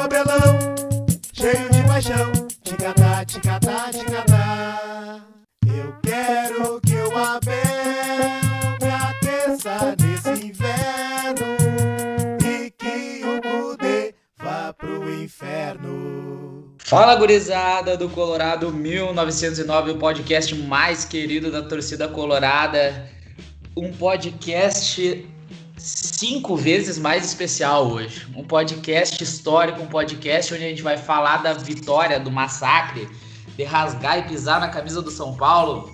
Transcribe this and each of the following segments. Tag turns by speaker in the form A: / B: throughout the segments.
A: o Abelão, cheio de paixão, ticatá, ticatá, ticatá. Eu quero que o Abel me aqueça nesse inverno e que o Cudê vá pro inferno.
B: Fala gurizada do Colorado 1909, o podcast mais querido da torcida colorada. Um podcast cinco vezes mais especial hoje. Um podcast histórico, um podcast onde a gente vai falar da vitória, do massacre, de rasgar e pisar na camisa do São Paulo,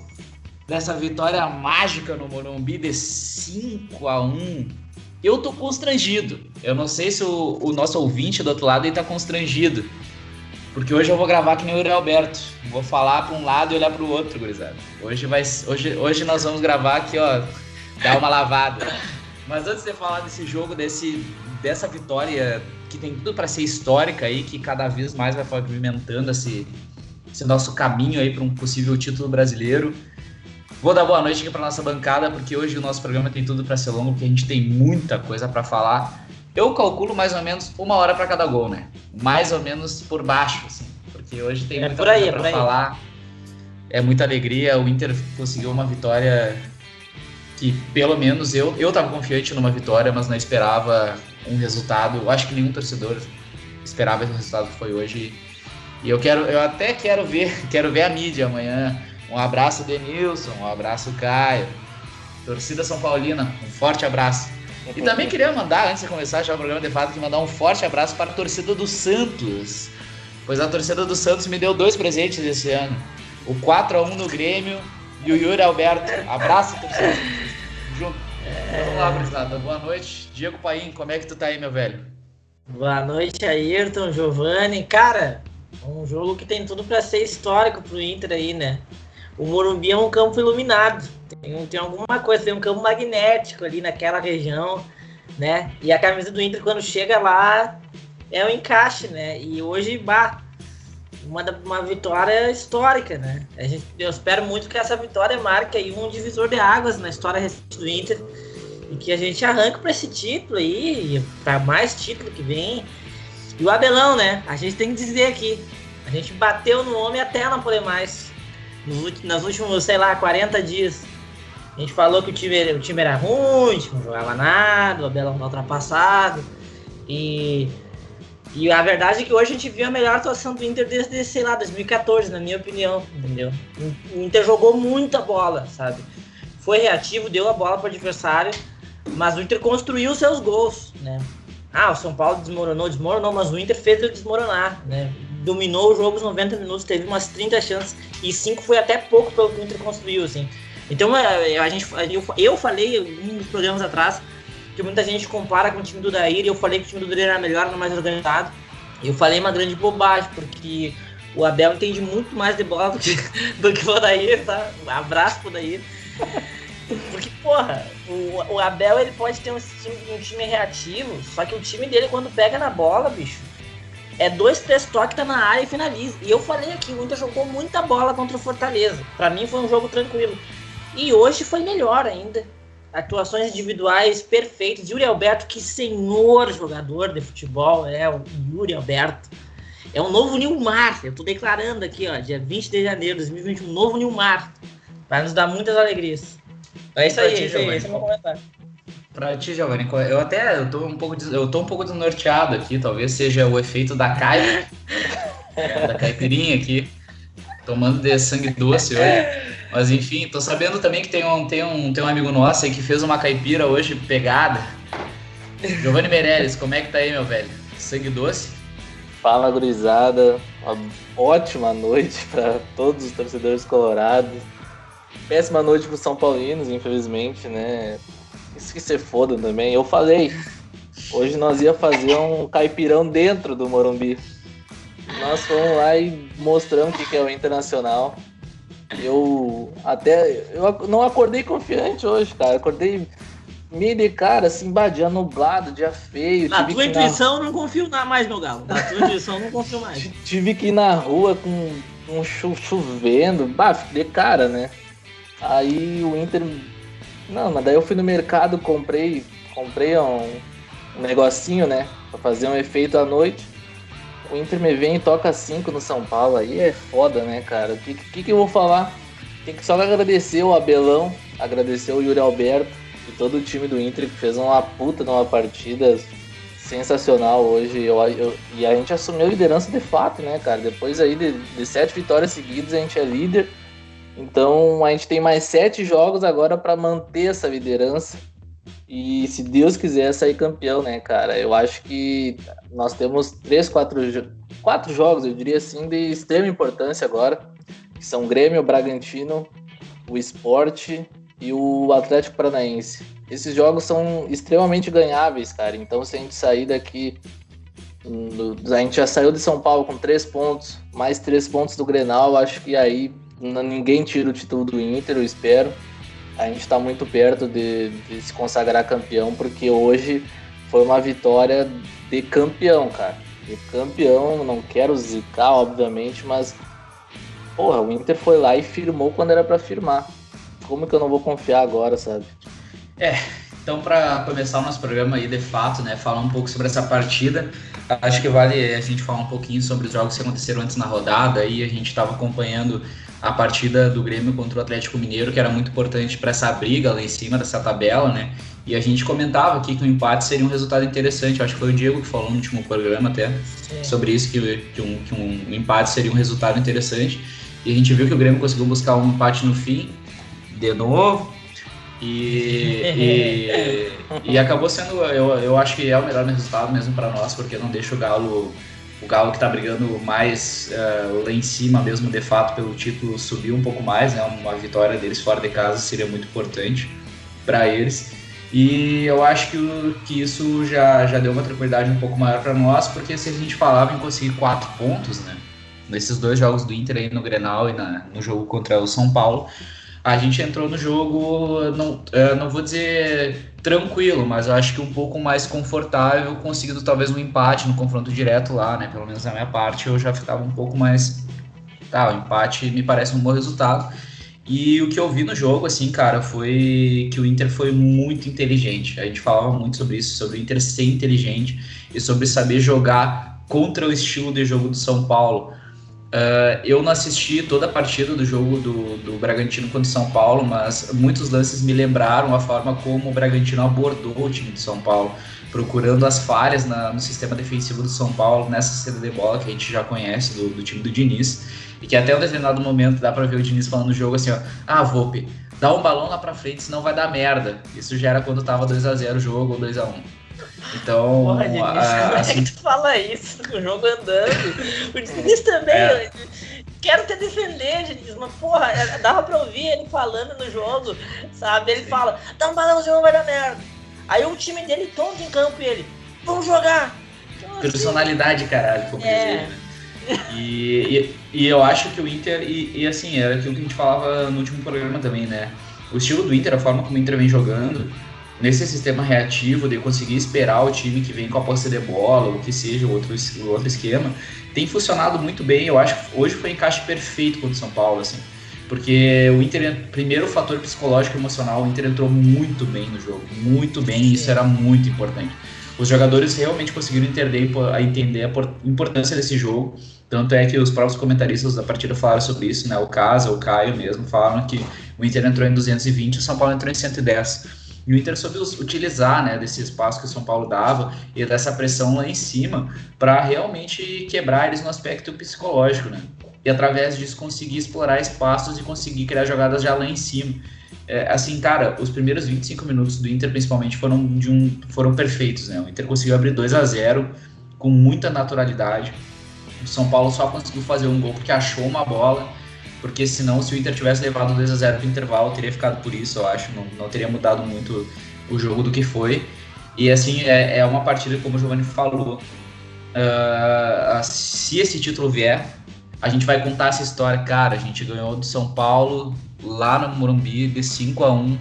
B: dessa vitória mágica no Morumbi de 5 a 1 Eu tô constrangido. Eu não sei se o, o nosso ouvinte do outro lado aí tá constrangido. Porque hoje eu vou gravar que nem o Yuri Alberto. Vou falar para um lado e olhar para o outro, gurizada. Hoje, vai, hoje, hoje nós vamos gravar aqui, ó, dar uma lavada. Mas antes de falar desse jogo, desse, dessa vitória que tem tudo para ser histórica aí, que cada vez mais vai pavimentando esse, esse nosso caminho aí para um possível título brasileiro. Vou dar boa noite aqui para nossa bancada, porque hoje o nosso programa tem tudo para ser longo, porque a gente tem muita coisa para falar. Eu calculo mais ou menos uma hora para cada gol, né? Mais ou menos por baixo, assim, porque hoje tem
C: É
B: muita
C: por aí,
B: coisa
C: é
B: para
C: aí.
B: falar. É muita alegria. O Inter conseguiu uma vitória que, pelo menos, eu eu estava confiante numa vitória, mas não esperava um resultado. Eu acho que nenhum torcedor esperava esse resultado que foi hoje. E eu quero, eu até quero ver, quero ver a mídia amanhã. Um abraço, Denilson, um abraço, Caio. Torcida São Paulina, um forte abraço. E também queria mandar, antes de começar já o programa de fato, que mandar um forte abraço para a torcida do Santos. Pois a torcida do Santos me deu dois presentes esse ano. O 4x1 no Grêmio e o Yuri Alberto. Abraço, torcida. Junto. Vamos lá, gurizada. Boa noite. Diego Paim, como é que tu tá aí, meu velho?
C: Boa noite, Ayrton, Giovanni. Cara, um jogo que tem tudo para ser histórico pro Inter aí, né? O Morumbi é um campo iluminado. Tem, tem alguma coisa, tem um campo magnético ali naquela região, né? E a camisa do Inter, quando chega lá, é um encaixe, né? E hoje, bah, uma, uma vitória histórica, né? A gente, eu espero muito que essa vitória marque aí um divisor de águas na história recente do Inter e que a gente arranque para esse título aí, para mais título que vem. E o Abelão, né? A gente tem que dizer aqui, a gente bateu no homem até não poder mais. Nos, nas últimos, sei lá, 40 dias. A gente falou que o time, o time era ruim, não jogava nada, o Abelão tá ultrapassado. E, e a verdade é que hoje a gente viu a melhor atuação do Inter desde, sei lá, 2014, na minha opinião, entendeu? O Inter jogou muita bola, sabe? Foi reativo, deu a bola pro adversário, mas o Inter construiu seus gols, né? Ah, o São Paulo desmoronou, desmoronou, mas o Inter fez ele desmoronar, né? Dominou o jogo os 90 minutos, teve umas 30 chances e 5 foi até pouco pelo que o Inter construiu, assim. Então é, a gente, eu, eu falei dos programas atrás que muita gente compara com o time do Daír e eu falei que o time do Daír era melhor, era mais organizado. E eu falei uma grande bobagem, porque o Abel entende muito mais de bola do que, do que o Daír, tá? Um abraço pro Daír. Porque, porra, o, o Abel ele pode ter um time, um time reativo, só que o time dele, quando pega na bola, bicho, é dois, três toques, tá na área e finaliza. E eu falei aqui, o Inter jogou muita bola contra o Fortaleza. Pra mim foi um jogo tranquilo. E hoje foi melhor ainda. Atuações individuais perfeitas. Yuri Alberto, que senhor jogador de futebol é o Yuri Alberto. É um novo Nilmar. Eu tô declarando aqui, ó, dia 20 de janeiro de 2021, novo Nilmar. Vai nos dar muitas alegrias. É isso aí,
B: ti,
C: é esse é o meu comentário.
B: Pra ti, Giovanni, eu até eu tô um pouco eu tô um pouco desnorteado aqui, talvez seja o efeito da caipa, da caipirinha aqui, tomando de sangue doce hoje. Mas enfim, tô sabendo também que tem um, tem um, tem um amigo nosso aí que fez uma caipira hoje pegada. Giovanni Meirelles, como é que tá aí, meu velho? Sangue doce?
D: Fala, gurizada. Uma ótima noite para todos os torcedores colorados. Péssima noite para São Paulinos, infelizmente, né? Isso que se foda também. Eu falei, hoje nós ia fazer um caipirão dentro do Morumbi. Nós fomos lá e mostramos o que é o Internacional. Eu até eu não acordei confiante hoje, cara. Acordei meio de cara, assim, bah, dia nublado, dia feio.
C: Na tua
D: na-
C: intuição, eu não confio na- mais, meu galo. Na tua intuição, não confio mais.
D: Tive que ir na rua com, com chu- chovendo, bah, fiquei de cara, né? Aí o Inter. Não, mas daí eu fui no mercado, comprei, comprei um, um negocinho, né? Pra fazer um efeito à noite. O Inter me vem e toca 5 no São Paulo, aí é foda, né, cara? O que, que, que eu vou falar? Tem que só agradecer o Abelão, agradecer o Yuri Alberto e todo o time do Inter que fez uma puta numa partida sensacional hoje. Eu, eu, e a gente assumiu a liderança de fato, né, cara? Depois aí de, de sete vitórias seguidas, a gente é líder. Então a gente tem mais sete jogos agora para manter essa liderança. E se Deus quiser sair campeão, né, cara? Eu acho que nós temos três, quatro, quatro jogos, eu diria assim, de extrema importância agora, que são Grêmio, Bragantino, o Esporte e o Atlético Paranaense. Esses jogos são extremamente ganháveis, cara. Então se a gente sair daqui. A gente já saiu de São Paulo com três pontos, mais três pontos do Grenal. Acho que aí ninguém tira o título do Inter, eu espero a gente está muito perto de, de, se consagrar campeão, porque hoje foi uma vitória de campeão, cara. De campeão, não quero zicar, obviamente, mas porra, o Inter foi lá e firmou quando era para firmar. Como que eu não vou confiar agora, sabe?
B: É, então para começar o nosso programa aí de fato, né, falar um pouco sobre essa partida, acho que vale a gente falar um pouquinho sobre os jogos que aconteceram antes na rodada, aí a gente estava acompanhando a partida do Grêmio contra o Atlético Mineiro, que era muito importante para essa briga lá em cima dessa tabela, né? E a gente comentava aqui que o empate seria um resultado interessante. acho que foi o Diego que falou no último programa até Sim. sobre isso, que, que, um, que um empate seria um resultado interessante. E a gente viu que o Grêmio conseguiu buscar um empate no fim, de novo. E, e, e acabou sendo, eu, eu acho que é o melhor resultado mesmo para nós, porque não deixa o Galo o Galo que está brigando mais uh, lá em cima mesmo, de fato, pelo título, subir um pouco mais, né? Uma vitória deles fora de casa seria muito importante para eles. E eu acho que, que isso já, já deu uma tranquilidade um pouco maior para nós, porque se a gente falava em conseguir quatro pontos, né? Nesses dois jogos do Inter aí no Grenal e na, no jogo contra o São Paulo, a gente entrou no jogo, não, é, não vou dizer tranquilo, mas eu acho que um pouco mais confortável, conseguindo talvez um empate no confronto direto lá, né? Pelo menos na minha parte, eu já ficava um pouco mais. Tá, o empate me parece um bom resultado. E o que eu vi no jogo, assim, cara, foi que o Inter foi muito inteligente. A gente falava muito sobre isso, sobre o Inter ser inteligente e sobre saber jogar contra o estilo de jogo do São Paulo. Uh, eu não assisti toda a partida do jogo do, do Bragantino contra o São Paulo, mas muitos lances me lembraram a forma como o Bragantino abordou o time de São Paulo, procurando as falhas na, no sistema defensivo do São Paulo, nessa saída de bola que a gente já conhece do, do, time do Diniz, e que até um determinado momento dá para ver o Diniz falando no jogo assim: ó, ah, Volpe, dá um balão lá pra frente, senão vai dar merda. Isso já era quando tava 2 a 0 o jogo ou 2 a 1 então. Porra,
C: Diniz, a, como assim, é que assim tu fala isso o jogo andando? O Diniz também. É. Quero te defender, Diniz, mas porra, é, dava pra ouvir ele falando no jogo, sabe? Ele Sim. fala, dá um balãozinho, vai dar merda. Aí o time dele todo em campo e ele, vamos jogar.
B: Então, Personalidade, assim, caralho, como é. E, e, e, eu acho que o Inter, e, e, assim, era aquilo que a gente falava no último programa também, né? O estilo do Inter, a forma como o Inter vem jogando, nesse sistema reativo de conseguir esperar o time que vem com a posse de bola, ou que seja, outro, outro esquema, tem funcionado muito bem. Eu acho que hoje foi um encaixe perfeito contra o São Paulo, assim. Porque o Inter, primeiro o fator psicológico e emocional, o Inter entrou muito bem no jogo, muito bem, e isso era muito importante. Os jogadores realmente conseguiram entender, a entender a importância desse jogo. Tanto é que os próprios comentaristas da partida falaram sobre isso, né? O Casa, o Caio mesmo, falaram que o Inter entrou em 220 e o São Paulo entrou em 110. E o Inter soube utilizar né, desse espaço que o São Paulo dava e dessa pressão lá em cima para realmente quebrar eles no aspecto psicológico, né? E através disso conseguir explorar espaços e conseguir criar jogadas já lá em cima. É, assim, cara, os primeiros 25 minutos do Inter, principalmente, foram, de um, foram perfeitos, né? O Inter conseguiu abrir 2 a 0 com muita naturalidade. O São Paulo só conseguiu fazer um gol porque achou uma bola porque senão se o Inter tivesse levado 2 a 0 no intervalo, teria ficado por isso, eu acho, não, não teria mudado muito o jogo do que foi. E assim, é, é uma partida, como o Giovanni falou, uh, se esse título vier, a gente vai contar essa história, cara, a gente ganhou do São Paulo lá no Morumbi de 5 a 1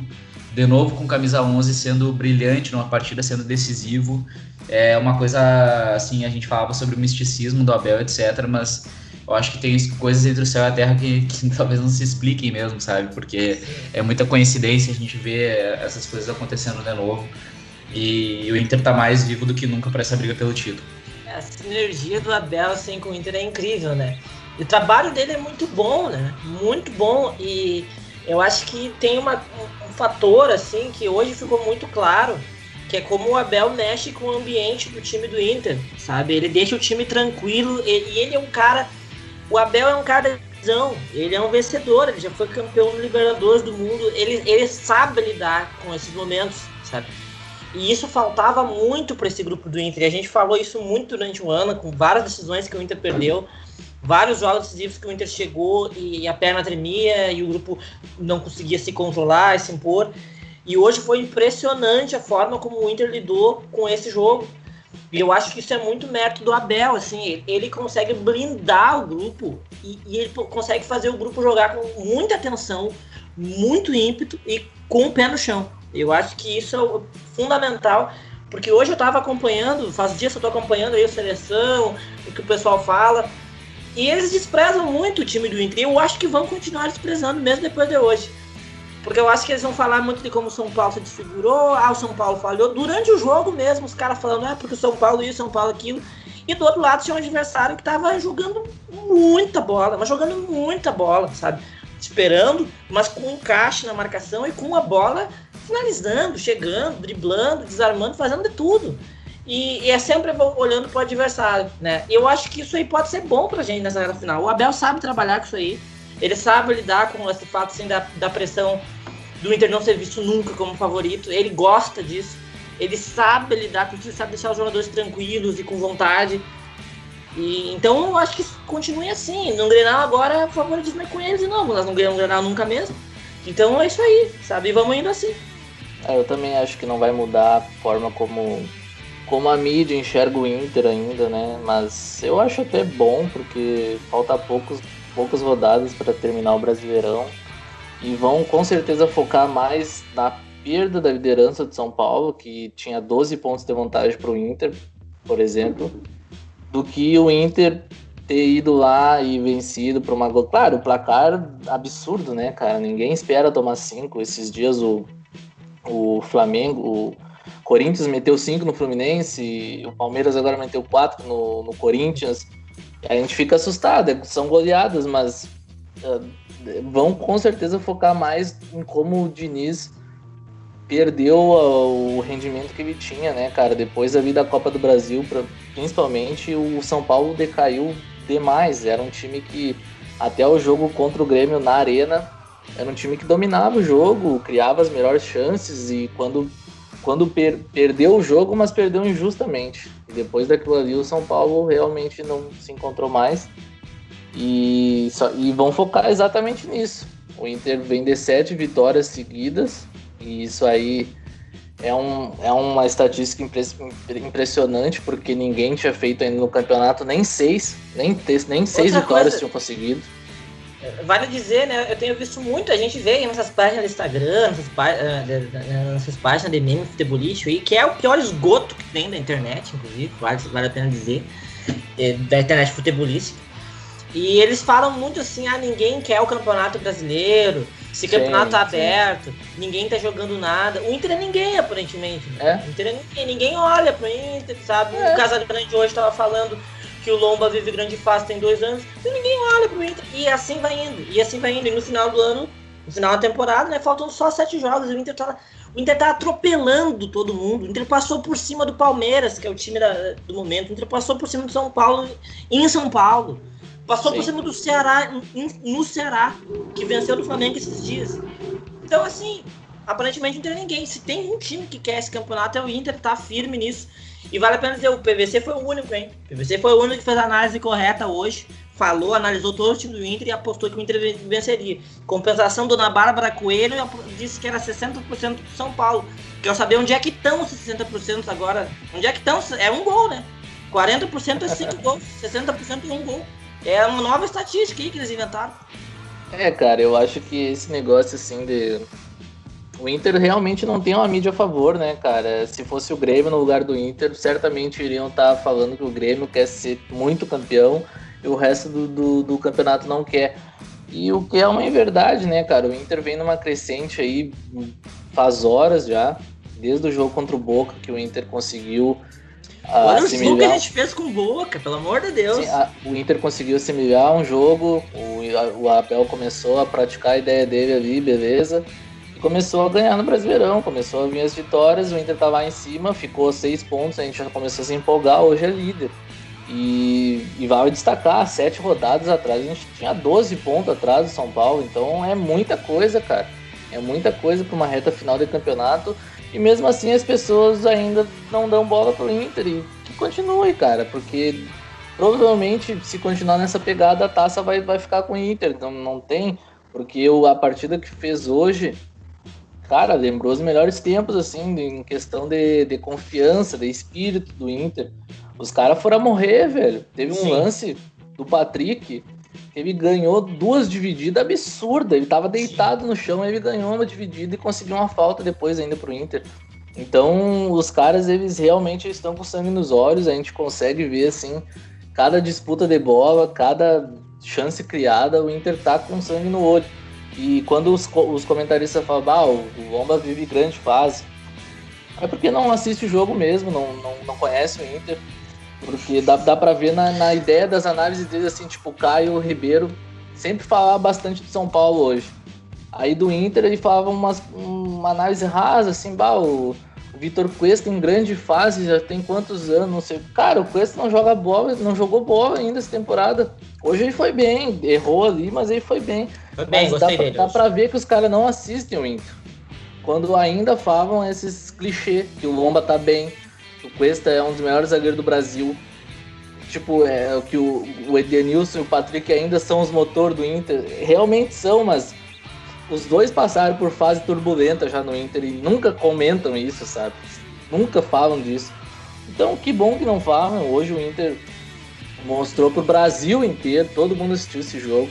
B: de novo com camisa 11 sendo brilhante numa partida, sendo decisivo. É uma coisa assim, a gente falava sobre o misticismo do Abel, etc, mas eu acho que tem coisas entre o céu e a terra que, que talvez não se expliquem mesmo, sabe? Porque é muita coincidência a gente ver essas coisas acontecendo de novo. E o Inter tá mais vivo do que nunca para essa briga pelo título.
C: a sinergia do Abel assim, com o Inter é incrível, né? E o trabalho dele é muito bom, né? Muito bom. E eu acho que tem uma, um, fator, assim, que hoje ficou muito claro, que é como o Abel mexe com o ambiente do time do Inter, sabe? Ele deixa o time tranquilo e ele é um cara. O Abel é um cara ele é um vencedor, ele já foi campeão no Libertadores do mundo, ele, ele sabe lidar com esses momentos, sabe? E isso faltava muito para esse grupo do Inter. E a gente falou isso muito durante o ano, com várias decisões que o Inter perdeu, vários jogos decisivos que o Inter chegou e a perna tremia e o grupo não conseguia se controlar, se impor. E hoje foi impressionante a forma como o Inter lidou com esse jogo. E eu acho que isso é muito mérito do Abel, assim, ele consegue blindar o grupo e, e, ele consegue fazer o grupo jogar com muita atenção, muito ímpeto e com o pé no chão. Eu acho que isso é fundamental, porque hoje eu estava acompanhando, faz dias que eu estou acompanhando aí a seleção, o que o pessoal fala, e eles desprezam muito o time do Inter. E eu acho que vão continuar desprezando mesmo depois de hoje. Porque eu acho que eles vão falar muito de como o São Paulo se desfigurou, ah, o São Paulo falhou. Durante o jogo mesmo, os caras falando, é porque o São Paulo isso, São Paulo aquilo. E do outro lado tinha um adversário que tava jogando muita bola, mas jogando muita bola, sabe? Esperando, mas com encaixe na marcação e com a bola finalizando, chegando, driblando, desarmando, fazendo de tudo. E, e é sempre olhando para o adversário, né? Eu acho que isso aí pode ser bom pra gente nessa final. O Abel sabe trabalhar com isso aí. Ele sabe lidar com esse fato assim, da, da pressão do Inter não ser visto nunca como favorito. Ele gosta disso. Ele sabe lidar com isso, ele sabe deixar os jogadores tranquilos e com vontade. E, então eu acho que continue assim. No Grenal agora o favoritismo é com eles de novo. Nós não ganhamos Grenal nunca mesmo. Então é isso aí, sabe? E vamos indo assim.
D: É, eu também acho que não vai mudar a forma como, como a mídia enxerga o Inter ainda, né? Mas eu acho até bom, porque falta poucos poucas rodadas para terminar o Brasileirão e vão com certeza focar mais na perda da liderança de São Paulo, que tinha 12 pontos de vantagem para o Inter, por exemplo, do que o Inter ter ido lá e vencido por uma gol. Claro, o placar absurdo, né, cara? Ninguém espera tomar cinco. Esses dias o, o Flamengo, o Corinthians meteu cinco no Fluminense, o Palmeiras agora meteu quatro no, no Corinthians a gente fica assustado, são goleadas, mas vão com certeza focar mais em como o Diniz perdeu uh, o rendimento que ele tinha, né, cara? Depois ali da Copa do Brasil, principalmente, o São Paulo decaiu demais. Era um time que, até o jogo contra o Grêmio na Arena, era um time que dominava o jogo, criava as melhores chances e quando quando per perdeu o jogo, mas perdeu injustamente. E depois daquilo ali, o São Paulo realmente não se encontrou mais. E, só, e vão focar exatamente nisso. O Inter vem de sete vitórias seguidas, e isso aí é, um, é uma estatística impressionante, porque ninguém tinha feito ainda no campeonato nem seis, nem, nem seis Outra vitórias coisa, tinham conseguido.
C: Vale dizer, né? Eu tenho visto muita gente ver nessas páginas do Instagram, nessas, pá uh, nessas páginas de meme futebolístico aí, que é o pior esgoto que tem da internet, inclusive, vale, vale a pena dizer, é, da internet futebolística. E eles falam muito assim, ah, ninguém quer o campeonato brasileiro, esse campeonato tá aberto, ninguém tá jogando nada. O Inter é ninguém, aparentemente. Né? É? O Inter é ninguém, ninguém olha pro Inter, sabe? É. O Casagrande hoje tava falando que o Lomba vive grande fase tem dois anos, e ninguém olha pro Inter. E assim vai indo, e assim vai indo. E no final do ano, no final da temporada, né, faltam só sete jogos. E o Inter tá, o Inter tá atropelando todo mundo. O Inter passou por cima do Palmeiras, que é o time da, do momento. O Inter passou por cima do São Paulo em São Paulo. Passou Sim. por cima do Ceará no Ceará, que venceu do Flamengo esses dias. Então, assim, aparentemente não tem ninguém. Se tem um time que quer esse campeonato, é o Inter, tá firme nisso. E vale a pena dizer, o PVC foi o único, hein? O PVC foi o único que fez a análise correta hoje. Falou, analisou todo o time do Inter e apostou que o Inter venceria. Compensação, Dona Bárbara Coelho disse que era 60% do São Paulo. Quero saber onde é que estão esses 60% agora. Onde é que estão? É um gol, né? 40% é 5 gols, 60% é um gol. É uma nova estatística aí que eles inventaram.
D: É, cara, eu acho que esse negócio assim de o Inter realmente não tem uma mídia a favor, né, cara? Se fosse o Grêmio no lugar do Inter, certamente iriam estar tá falando que o Grêmio quer ser muito campeão e o resto do, do, do campeonato não quer. E o que é uma verdade, né, cara? O Inter vem numa crescente aí faz horas já, desde o jogo contra o Boca, que o Inter conseguiu
C: Olha o que a gente fez com o Boca, pelo amor de Deus. Sim,
D: a, o Inter conseguiu assimilar um jogo, o, o Abel começou a praticar a ideia dele ali, beleza. E começou a ganhar no Brasileirão, começou a vir as vitórias, o Inter tava lá em cima, ficou seis pontos, a gente já começou a se empolgar, hoje é líder. E, e vale destacar, sete rodadas atrás, a gente tinha 12 pontos atrás do São Paulo, então é muita coisa, cara. É muita coisa para uma reta final de campeonato. E mesmo assim as pessoas ainda não dão bola pro Inter. E que continue, cara, porque provavelmente se continuar nessa pegada a taça vai, vai ficar com o Inter. Então não tem. Porque a partida que fez hoje, cara, lembrou os melhores tempos, assim, em questão de, de confiança, de espírito do Inter. Os caras foram a morrer, velho. Teve um Sim. lance do Patrick ele ganhou duas divididas absurdas. Ele tava deitado no chão, ele ganhou uma dividida e conseguiu uma falta depois ainda pro Inter. Então, os caras, eles realmente estão com sangue nos olhos. A gente consegue ver, assim, cada disputa de bola, cada chance criada, o Inter tá com sangue no olho. E quando os, os comentaristas falam, ah, o Lomba vive grande fase, é porque não assiste o jogo mesmo, não, não, não conhece o Inter. Porque dá, dá pra ver na, na ideia das análises dele, assim, tipo, o Caio Ribeiro sempre falava bastante do São Paulo hoje. Aí do Inter ele falava umas, uma análise rasa, assim, bah, o, o Vitor Cuesta em grande fase, já tem quantos anos, não sei. Cara, o Cuesta não joga bola, não jogou bola ainda essa temporada. Hoje ele foi bem, errou ali, mas ele foi bem.
C: Foi bem,
D: mas
C: dá,
D: pra, dá pra ver que os caras não assistem o Inter. Quando ainda falavam esses clichês, que o Lomba tá bem, Cuesta é um dos melhores zagueiros do Brasil. Tipo, é que o, o Edenilson e o Patrick ainda são os motores do Inter. Realmente são, mas os dois passaram por fase turbulenta já no Inter e nunca comentam isso, sabe? Nunca falam disso. Então, que bom que não falam. Hoje o Inter mostrou pro Brasil inteiro, todo mundo assistiu esse jogo.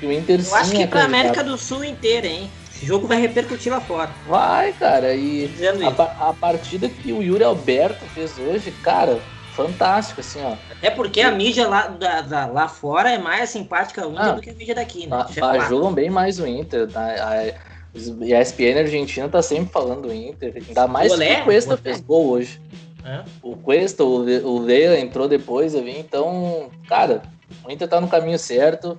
C: Que o Inter Eu acho que é pra América do Sul inteira, hein? Esse jogo vai repercutir lá fora.
D: Vai, cara. E a, a, partida que o Yuri Alberto fez hoje, cara, fantástico, assim, ó.
C: Até porque a mídia lá, da, da lá fora é mais simpática ao Inter ah, do que a mídia daqui, né?
D: Bajulam bem mais o Inter. Tá? A, a ESPN Argentina tá sempre falando do Inter. Ainda mais Olé, que o Cuesta fez gol hoje. É? O Cuesta, o, o Leia entrou depois ali, então, cara, o Inter tá no caminho certo.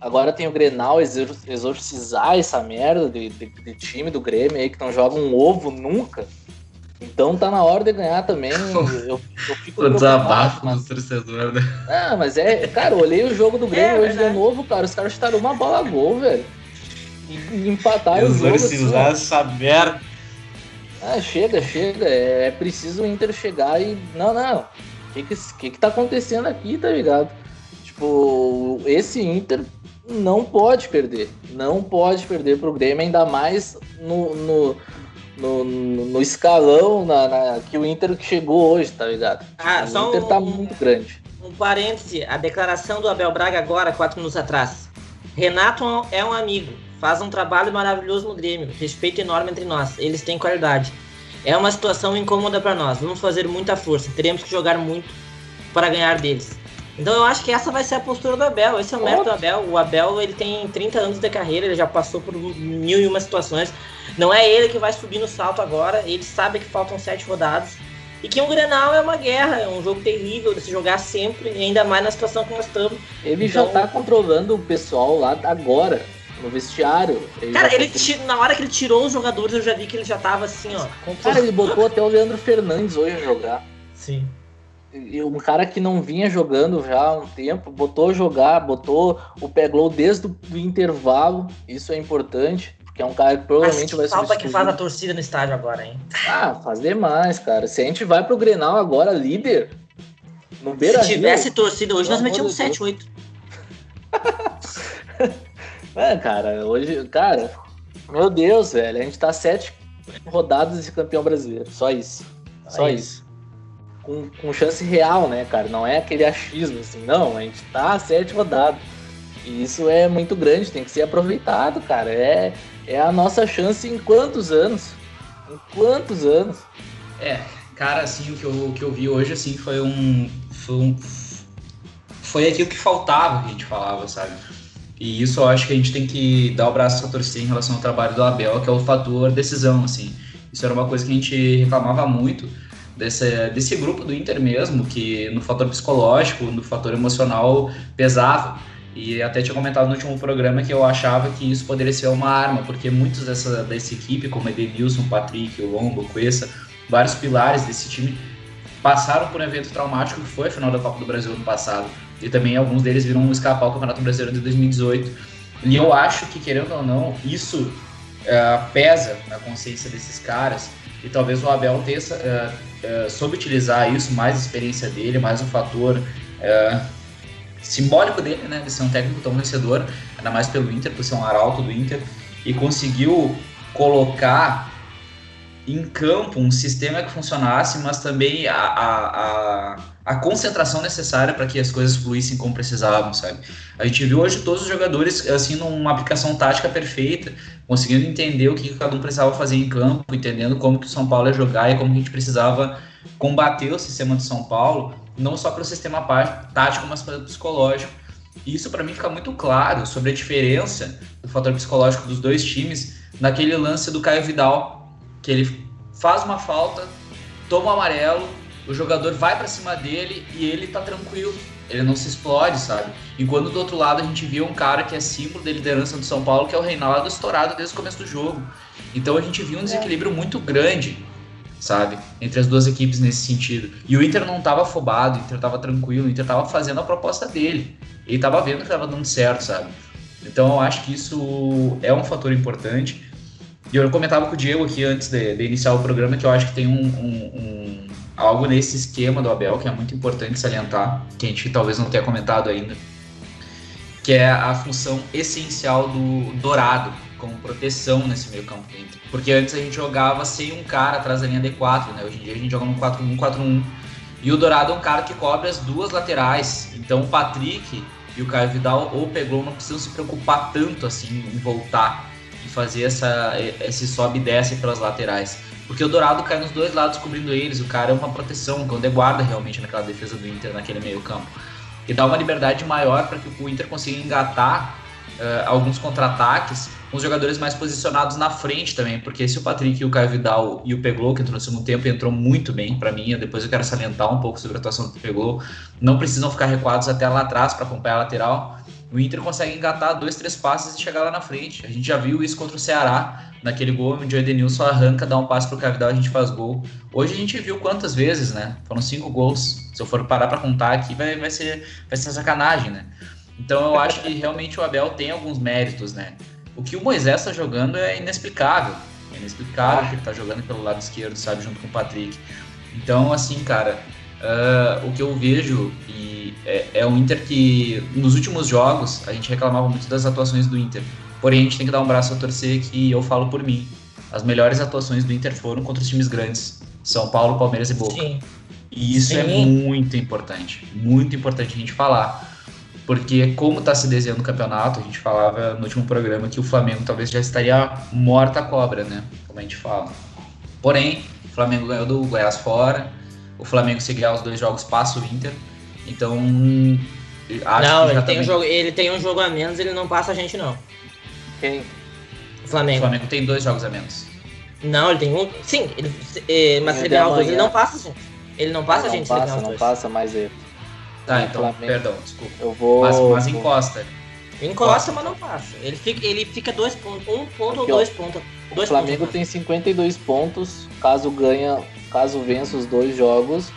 D: Agora tem o Grenal exorcizar essa merda de, de, de, time do Grêmio aí que não joga um ovo nunca. Então tá na hora de ganhar também. Eu, eu fico
B: o desabafo mas... do torcedor, né?
D: Ah, mas é, cara, eu olhei o jogo do Grêmio é, hoje de novo, cara. Os caras chutaram uma bola a gol, velho. E, empataram o jogo.
B: Exorcizar assim, essa merda.
D: Ah, chega, chega. É, é, preciso o Inter chegar e. Não, não. O que, que, que tá acontecendo aqui, tá ligado? Tipo, esse Inter não pode perder. Não pode perder pro Grêmio, ainda mais no, no, no, no escalão na, na, que o Inter chegou hoje, tá ligado?
C: Ah,
D: o Inter
C: um,
D: tá muito grande.
C: Um parêntese, a declaração do Abel Braga agora, quatro minutos atrás. Renato é um amigo, faz um trabalho maravilhoso no Grêmio, respeito enorme entre nós, eles têm qualidade. É uma situação incômoda para nós, vamos fazer muita força, teremos que jogar muito para ganhar deles. Então eu acho que essa vai ser a postura do Abel. Esse é o mérito do Abel. O Abel ele tem 30 anos de carreira, ele já passou por mil e uma situações. Não é ele que vai subir no salto agora. Ele sabe que faltam sete rodadas. E que um Grenal é uma guerra, é um jogo terrível de se jogar sempre, ainda mais na situação que nós estamos.
D: Ele então, já tá controlando o pessoal lá agora, no vestiário.
C: Ele cara, ele tá... na hora que ele tirou os jogadores, eu já vi que ele já tava assim, ó.
D: Cara, ele botou até o Leandro Fernandes hoje a jogar.
C: Sim
D: um cara que não vinha jogando já há um tempo, botou jogar, botou o Peglow desde o intervalo, isso é importante, porque é um cara que provavelmente Mas que
C: vai falta que faz a torcida no estádio agora, hein?
D: Ah, faz demais, cara. Se a gente vai pro Grenal agora, líder, no Beira
C: Se tivesse Rio, torcida hoje, nós metíamos 7, 8.
D: é, cara, hoje, cara, meu Deus, velho, a gente tá sete rodadas de campeão brasileiro, só isso. Só é isso. isso com, com chance real, né, cara? Não é aquele achismo, assim, não, a gente tá sete rodadas. E isso é muito grande, tem que ser aproveitado, cara. É, é a nossa chance em quantos anos? Em quantos anos?
B: É, cara, assim, o que eu, o que eu vi hoje, assim, foi um. Foi, um, foi aquilo que faltava que a gente falava, sabe? E isso eu acho que a gente tem que dar o braço a torcer em relação ao trabalho do Abel, que é o fator decisão, assim. Isso era uma coisa que a gente reclamava muito desse, desse grupo do Inter mesmo, que no fator psicológico, no fator emocional pesava. E até tinha comentado no último programa que eu achava que isso poderia ser uma arma, porque muitos dessa, dessa equipe, como Edenilson, Patrick, o Lombo, Cuesta, vários pilares desse time passaram por um evento traumático que foi a final da Copa do Brasil ano passado. E também alguns deles viram escapar o Campeonato Brasileiro de 2018. E eu acho que, querendo ou não, isso uh, pesa na consciência desses caras. E talvez o Abel tenha, uh, uh, soube utilizar isso, mais a experiência dele, mais um fator uh, simbólico dele, né? De ser um técnico tão vencedor, ainda mais pelo Inter, por ser um arauto do Inter, e conseguiu colocar em campo um sistema que funcionasse, mas também a, a, a, a concentração necessária para que as coisas fluíssem como precisavam, sabe? A gente viu hoje todos os jogadores assim numa aplicação tática perfeita, conseguindo entender o que cada um precisava fazer em campo, entendendo como que o São Paulo ia jogar e como a gente precisava combater o sistema do São Paulo, não só pelo sistema tático, mas pelo psicológico. E isso para mim fica muito claro sobre a diferença do fator psicológico dos dois times naquele lance do Caio Vidal, que ele faz uma falta, toma o amarelo, o jogador vai para cima dele e ele tá tranquilo, ele não se explode, sabe? Enquanto do outro lado a gente via um cara que é símbolo da liderança do São Paulo, que é o Reinaldo, estourado desde o começo do jogo. Então a gente viu um desequilíbrio muito grande sabe? Entre as duas equipes nesse sentido. E o Inter não estava afobado, o Inter estava tranquilo, o Inter estava fazendo a proposta dele. Ele estava vendo que estava dando certo, sabe? Então eu acho que isso é um fator importante. E eu comentava com o Diego aqui antes de, de iniciar o programa que eu acho que tem um, um, um, algo nesse esquema do Abel que é muito importante salientar, que a gente talvez não tenha comentado ainda, que é a função essencial do Dourado como proteção nesse meio campo. Porque antes a gente jogava sem um cara atrás da linha D4, né? Hoje em dia a gente joga no 4-1-4-1. E o Dourado é um cara que cobre as duas laterais. Então o Patrick e o Caio Vidal ou pegou não precisam se preocupar tanto assim em voltar fazer essa, esse sobe e desce pelas laterais. Porque o Dourado cai nos dois lados cobrindo eles. O cara é uma proteção, quando é guarda realmente naquela defesa do Inter, naquele meio campo. E dá uma liberdade maior para que o Inter consiga engatar uh, alguns contra-ataques com os jogadores mais posicionados na frente também, porque se o Patrick, o Caio Vidal e o Peglo, que entrou no segundo tempo, entrou muito bem para mim, depois eu quero salientar um pouco sobre a atuação do Peglo, não precisam ficar recuados até lá atrás para acompanhar a lateral, o Inter consegue engatar dois, três passes e chegar lá na frente. A gente já viu isso contra o Ceará, naquele gol onde o Edenilson arranca, dá um passe pro Cavidal a gente faz gol. Hoje a gente viu quantas vezes, né? Foram cinco gols. Se eu for parar para contar aqui, vai, vai, ser, vai ser sacanagem, né? Então eu acho que realmente o Abel tem alguns méritos, né? O que o Moisés está jogando é inexplicável. É inexplicável que ele está jogando pelo lado esquerdo, sabe, junto com o Patrick. Então, assim, cara, uh, o que eu vejo e é, é um Inter que nos últimos jogos a gente reclamava muito das atuações do Inter. Porém, a gente tem que dar um braço a torcer que eu falo por mim. As melhores atuações do Inter foram contra os times grandes. São Paulo, Palmeiras e Boca. Sim. E isso é Sim. é muito importante. Muito importante a gente falar porque como está se desenhando o campeonato, a gente falava no último programa que o Flamengo talvez já estaria morta a cobra, né? Como a gente fala. Porém, o Flamengo ganhou do Goiás fora, o Flamengo se ganhar os dois jogos passa o Inter, então
C: acho não, que ele, tem um jogo, ele tem um jogo a menos, ele não passa a gente não.
D: Quem?
C: O Flamengo.
B: O Flamengo tem dois jogos a menos.
C: Não, ele tem um. Sim, ele, eh, mas se ele ganhar os dois, ele não passa a gente. Ele não passa não, a gente.
D: Não passa, não passa mais ele.
B: Tá, então, Flamengo. perdão, desculpa.
D: Eu vou.
B: Mas, mas encosta.
C: Encosta, mas não passa. Ele fica, ele fica dois pontos, um ponto Aqui, ou dois pontos.
D: Dois o Flamengo pontos, tem 52 pontos. Caso ganha, caso vença os dois jogos,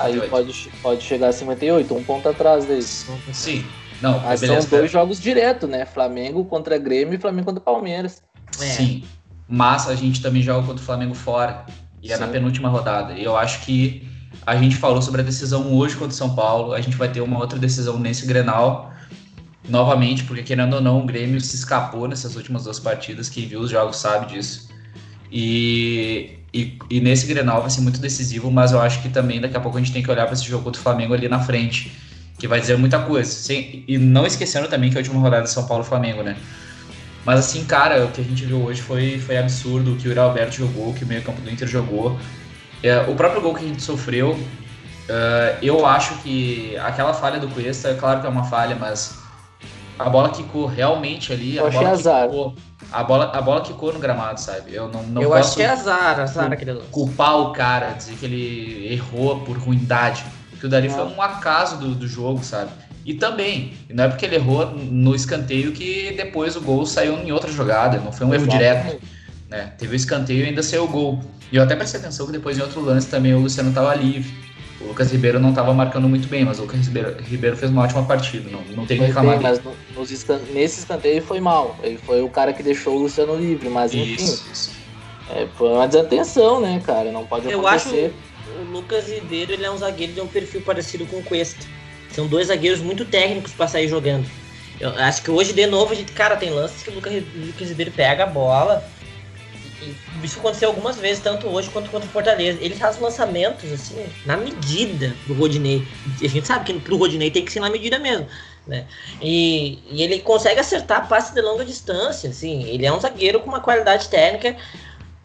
D: aí pode, pode chegar a 58, um ponto atrás deles.
B: Sim. Não,
D: Mas beleza, são dois jogos direto, né? Flamengo contra Grêmio e Flamengo contra Palmeiras.
B: É. Sim. Mas a gente também joga contra o Flamengo fora. E é Sim. na penúltima rodada. E eu acho que a gente falou sobre a decisão hoje contra o São Paulo. A gente vai ter uma outra decisão nesse Grenal. Novamente, porque querendo ou não, o Grêmio se escapou nessas últimas duas partidas. Quem viu os jogos sabe disso. E, e, e, nesse Grenal vai ser muito decisivo, mas eu acho que também daqui a pouco a gente tem que olhar para esse jogo contra o Flamengo ali na frente, que vai dizer muita coisa. Sem, e não esquecendo também que a última rodada é São Paulo Flamengo, né? Mas assim, cara, o que a gente viu hoje foi, foi absurdo. O que o Uri Alberto jogou, o que o meio-campo do Inter jogou. É, o próprio gol que a gente sofreu, uh, eu acho que aquela falha do Cuesta, é claro que é uma falha, mas a bola quicou realmente ali.
D: Eu
B: a
D: achei
B: bola
D: azar.
B: quicou. A bola, a bola quicou no gramado, sabe? Eu não, não
C: eu
B: posso
C: achei azar, azar aquele lance.
B: culpar o cara, dizer que ele errou por ruindade. Porque o Dali
D: Não.
B: foi um acaso do, do jogo, sabe? E também, não é porque ele errou no escanteio que depois o gol saiu em outra jogada, não foi um erro direto. né? Teve o escanteio e ainda saiu o gol. E eu até prestei atenção que depois em outro lance também o Luciano estava livre. O Lucas Ribeiro não estava marcando muito bem, mas o Lucas Ribeiro, Ribeiro fez uma ótima partida, não, não tem que reclamar
D: bem, mas no- nos escan- nesse escanteio ele foi mal. Ele foi o cara que deixou o Luciano livre, mas enfim,
B: Isso, isso.
D: é, foi uma desatenção, né, cara? Não pode
C: Eu acho
D: acontecer.
C: o Lucas Ribeiro ele é um zagueiro de um perfil parecido com o Cuesta. São dois zagueiros muito técnicos pra sair jogando. Eu acho que hoje, de novo, a gente, cara, tem lances que o Lucas, o Lucas Ribeiro pega a bola. Isso aconteceu algumas vezes, tanto hoje quanto contra o Fortaleza. Ele faz lançamentos, assim, na medida do Rodinei. A gente sabe que pro Rodinei tem que ser na medida mesmo. Né? E, e ele consegue acertar passes de longa distância, assim. Ele é um zagueiro com uma qualidade técnica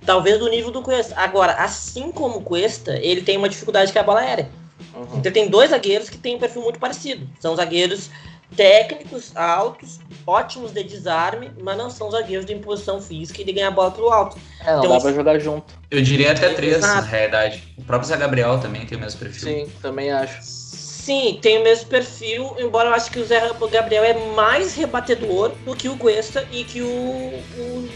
C: talvez do nível do Cuesta. Agora, assim como o Cuesta, ele tem uma dificuldade que é a bola aérea.
D: Uhum.
C: Então tem dois zagueiros que têm um perfil muito parecido. São zagueiros técnicos, altos, ótimos de desarme, mas não são zagueiros de imposição física e de ganhar bola pelo alto.
D: É, não
C: Então,
D: dá
C: isso-
D: pra jogar junto.
B: Eu diria até três,
C: Exato.
B: na realidade. O próprio Zé Gabriel também tem o mesmo perfil.
D: Sim, também acho.
C: Sim, tem o mesmo perfil, embora eu acho que o Zé Gabriel é mais rebatedor do que o Cuesta e que o, o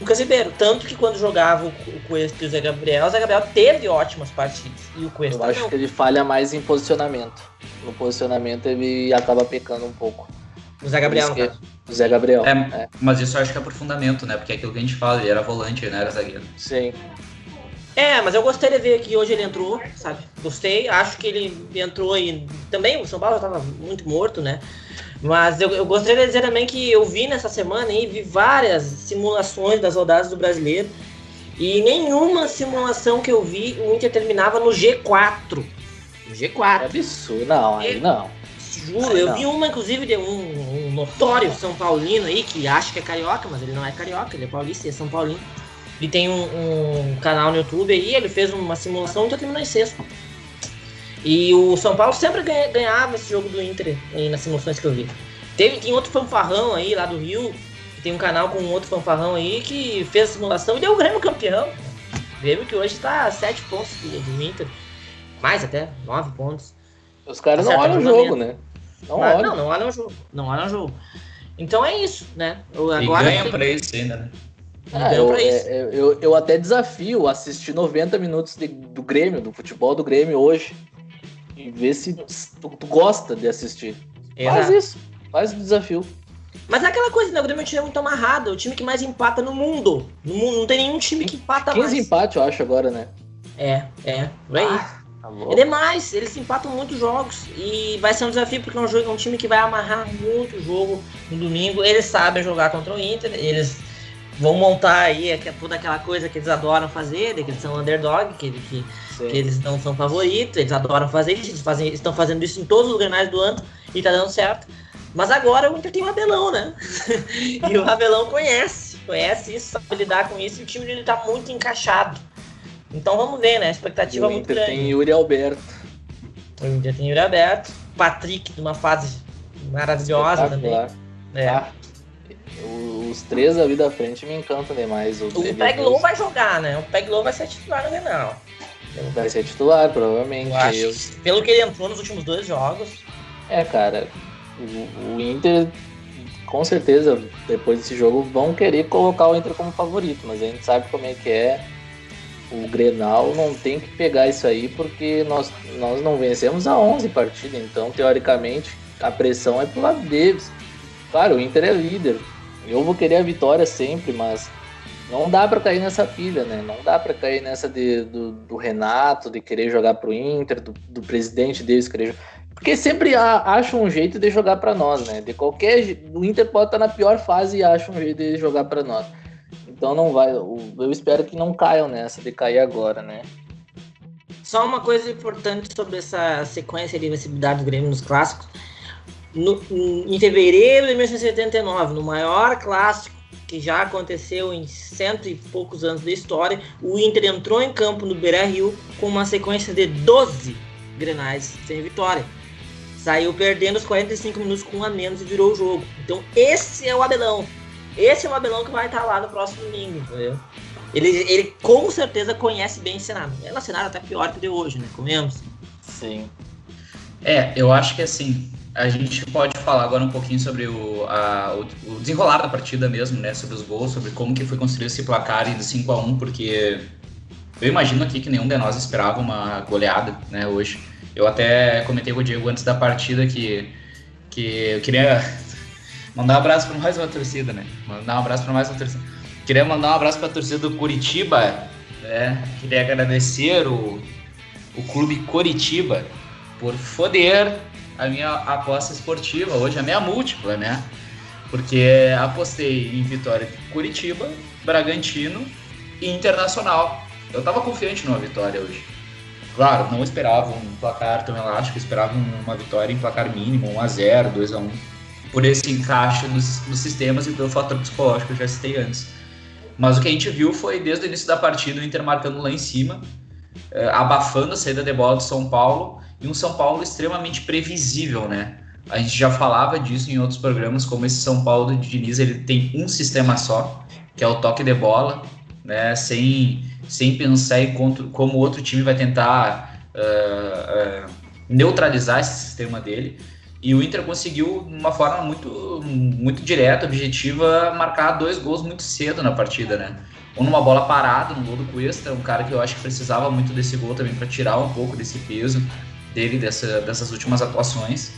C: Lucas Ribeiro. Tanto que quando jogava o o Cuesta e o Zé Gabriel, o Zé Gabriel teve ótimas partidas. E o Cuesta
D: Eu acho
C: não.
D: que ele falha mais em posicionamento. No posicionamento ele acaba pecando um pouco.
C: O Zé Gabriel,
D: que- O Zé Gabriel.
B: É,
D: É,
B: Mas isso eu acho que é por fundamento, né? Porque é aquilo que a gente fala, ele era volante, ele não era zagueiro.
D: sim.
C: É, mas eu gostei de ver que hoje ele entrou, sabe? Gostei, acho que ele entrou e também o São Paulo já tava muito morto, né? Mas eu, eu gostaria de dizer também que eu vi nessa semana aí, vi várias simulações das rodadas do brasileiro e nenhuma simulação que eu vi o Inter terminava no G4. No
D: É
C: G4.
D: absurdo. Não, aí não.
C: Juro,
D: Ah,
C: eu
D: não.
C: vi uma, inclusive, de um, um notório São Paulino aí, que acha que é carioca, mas ele não é carioca, ele é paulista, ele é São Paulino. Ele tem um, um canal no YouTube aí, ele fez uma simulação e já terminou em sexto. E o São Paulo sempre ganha- ganhava esse jogo do Inter aí nas simulações que eu vi. Teve, tem outro fanfarrão aí lá do Rio, que tem um canal com outro fanfarrão aí, que fez a simulação e deu o Grêmio campeão. O Grêmio que hoje tá a 7 pontos do, Inter. Mais até, 9 pontos.
D: Os caras não
C: Acerta
D: olham o jogo, né? Não
C: Mas,
D: olham.
C: não, não olha o jogo. Não olha o jogo. Então é isso, né? Eu,
B: E
C: agora
B: ganha
C: tem-
B: pra isso ainda, né?
D: Ah, eu,
C: pra isso.
D: é, eu, eu até desafio assistir 90 minutos de- do Grêmio, do futebol do Grêmio hoje. E ver se tu, tu gosta de assistir. Faz
C: Exato.
D: isso. Faz o desafio.
C: Mas é aquela coisa, né? O Grêmio é um time muito amarrado, é o time que mais empata no mundo. No mundo não tem nenhum time que empata
D: 15
C: mais.
D: empates, eu acho, agora, né?
C: É, é, por aí.
D: Tá.
C: É demais, eles empatam muitos jogos e vai ser um desafio porque é um, jogo, é um time que vai amarrar muito o jogo no domingo. Eles sabem jogar contra o Inter, eles vão montar aí aque- toda aquela coisa que eles adoram fazer, de que eles são underdog, que, que,
D: Sim.
C: que eles não são favoritos, eles adoram fazer isso, eles fazem, estão fazendo isso em todos os granais do ano e tá dando certo. Mas agora o Inter tem o Abelão, né? e o Abelão conhece, conhece isso, sabe lidar com isso e o time dele tá muito encaixado. Então vamos ver, né? A
D: E
C: expectativa é
D: o
C: muito
D: Inter
C: grande.
D: tem Yuri Alberto.
C: O Inter tem Yuri aberto. Patrick numa fase maravilhosa também. É.
D: Ah, os três ali da frente me encantam demais. O,
C: O Peglow vai jogar, né? O Peglow vai ser titular no
D: Vai ser titular, provavelmente.
C: Eu acho.
D: Eu-
C: que Pelo que ele entrou nos últimos dois jogos.
D: É, cara, o, o Inter, com certeza, depois desse jogo, vão querer colocar o Inter como favorito, mas a gente sabe como é que é. O Grenal não tem que pegar isso aí, porque nós, nós não vencemos a 11 partidas, então, teoricamente, a pressão é pro lado deles. Claro, o Inter é líder, eu vou querer a vitória sempre, mas não dá pra cair nessa pilha, né? Não dá pra cair nessa de, do, do Renato, de querer jogar pro Inter, do, do presidente deles querer. Porque sempre a- acham um jeito de jogar pra nós, né? De qualquer o Inter pode estar na pior fase e acha um jeito de jogar pra nós. Então não vai, eu espero que não caiam nessa de cair agora, né?
C: Só uma coisa importante sobre essa sequência de invencibilidade do Grêmio nos clássicos. No- em fevereiro de 1979, no maior clássico que já aconteceu em cento e poucos anos da história, o Inter entrou em campo no Beira Rio com uma sequência de 12 grenais sem vitória. saiu perdendo os 45 minutos com um a menos e virou o jogo. Então esse é o Abelão. Esse é o Abelão que vai estar lá no próximo domingo, entendeu? Ele, ele com certeza conhece bem esse cenário. É um cenário até pior que o de hoje, né? Comemos.
D: Sim.
B: É, eu acho que assim, a gente pode falar agora um pouquinho sobre o, a, o, desenrolar da partida mesmo, né? Sobre os gols, sobre como que foi construído esse placar de 5 a 1 porque eu imagino aqui que nenhum de nós esperava uma goleada, né, hoje. Eu até comentei com o Diego antes da partida que, que eu queria mandar um abraço para mais uma torcida, né? Mandar um abraço para mais uma torcida. Queria mandar um abraço para a torcida do Curitiba, né? Queria agradecer o, o clube Curitiba por foder a minha aposta esportiva, hoje a minha múltipla, né? Porque apostei em vitória de Curitiba, Bragantino e Internacional. Eu tava confiante numa vitória hoje. Claro, não esperava um placar tão elástico, esperava uma vitória em placar mínimo, 1x0, 2x1, por esse encaixe nos, nos sistemas e pelo fator psicológico que eu já citei antes. Mas o que a gente viu foi, desde o início da partida, o Inter marcando lá em cima, eh, abafando a saída de bola do São Paulo, e um São Paulo extremamente previsível, né? A gente já falava disso em outros programas, como esse São Paulo de Diniz, ele tem um sistema só, que é o toque de bola, né? Sem sem pensar em como o outro time vai tentar uh, uh, neutralizar esse sistema dele. E o Inter conseguiu, de uma forma muito, muito direta, objetiva, marcar dois gols muito cedo na partida, né? Um numa bola parada, no gol do Cuesta, um cara que eu acho que precisava muito desse gol também para tirar um pouco desse peso dele, dessa, dessas últimas atuações.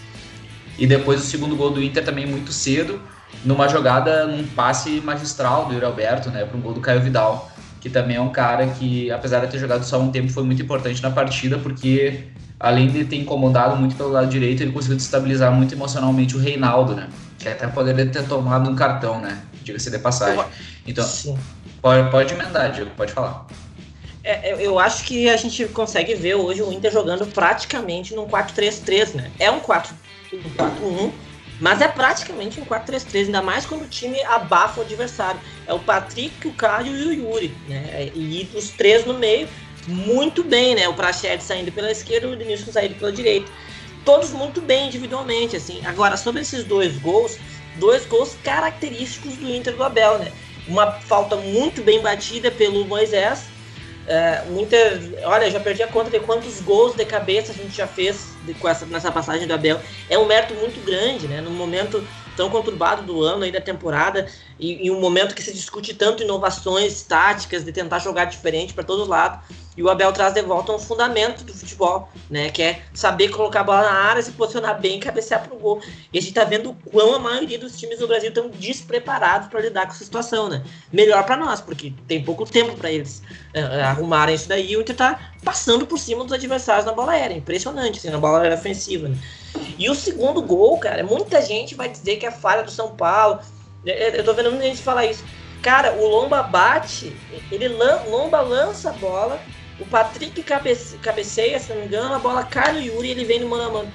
B: E depois o segundo gol do Inter também muito cedo, numa jogada, num passe magistral do Yuri Alberto, né, para um gol do Caio Vidal que também é um cara que, apesar de ter jogado só um tempo, foi muito importante na partida, porque além de ter incomodado muito pelo lado direito, ele conseguiu destabilizar muito emocionalmente o Reinaldo, né? Que até poderia ter tomado um cartão, né? Diga-se de passagem. Então, Sim. Pode, pode emendar, Diego, pode falar.
C: É, eu acho que a gente consegue ver hoje o Inter jogando praticamente num 4-3-3, né? É um 4-1, mas é praticamente um 4-3-3, ainda mais quando o time abafa o adversário. É o Patrick, o Caio e o Yuri, né? E os três no meio, muito bem, né? O Prachete saindo pela esquerda o Denilson saindo pela direita. Todos muito bem individualmente, assim. Agora, sobre esses dois gols, dois gols característicos do Inter do Abel, né? Uma falta muito bem batida pelo Moisés. O Inter, olha, já perdi a conta de quantos gols de cabeça a gente já fez de, com essa, nessa passagem do Abel. É um mérito muito grande, né? No momento tão conturbado do ano aí da temporada e, e um momento que se discute tanto inovações táticas de tentar jogar diferente para todos os lados. E o Abel traz de volta um fundamento do futebol, né? Que é saber colocar a bola na área, se posicionar bem e cabecear pro gol. E a gente tá vendo o quão a maioria dos times do Brasil estão despreparados para lidar com essa situação, né? Melhor para nós, porque tem pouco tempo para eles uh, arrumarem isso daí. E o Inter tá passando por cima dos adversários na bola aérea. Impressionante, assim, na bola aérea ofensiva, né? E o segundo gol, cara, muita gente vai dizer que é falha do São Paulo. Eu tô vendo muita gente falar isso. Cara, o Lomba bate, ele lan Lomba lança a bola, o Patrick cabece cabeceia, se não me engano, a bola cai no Yuri e ele vem no mano a mano.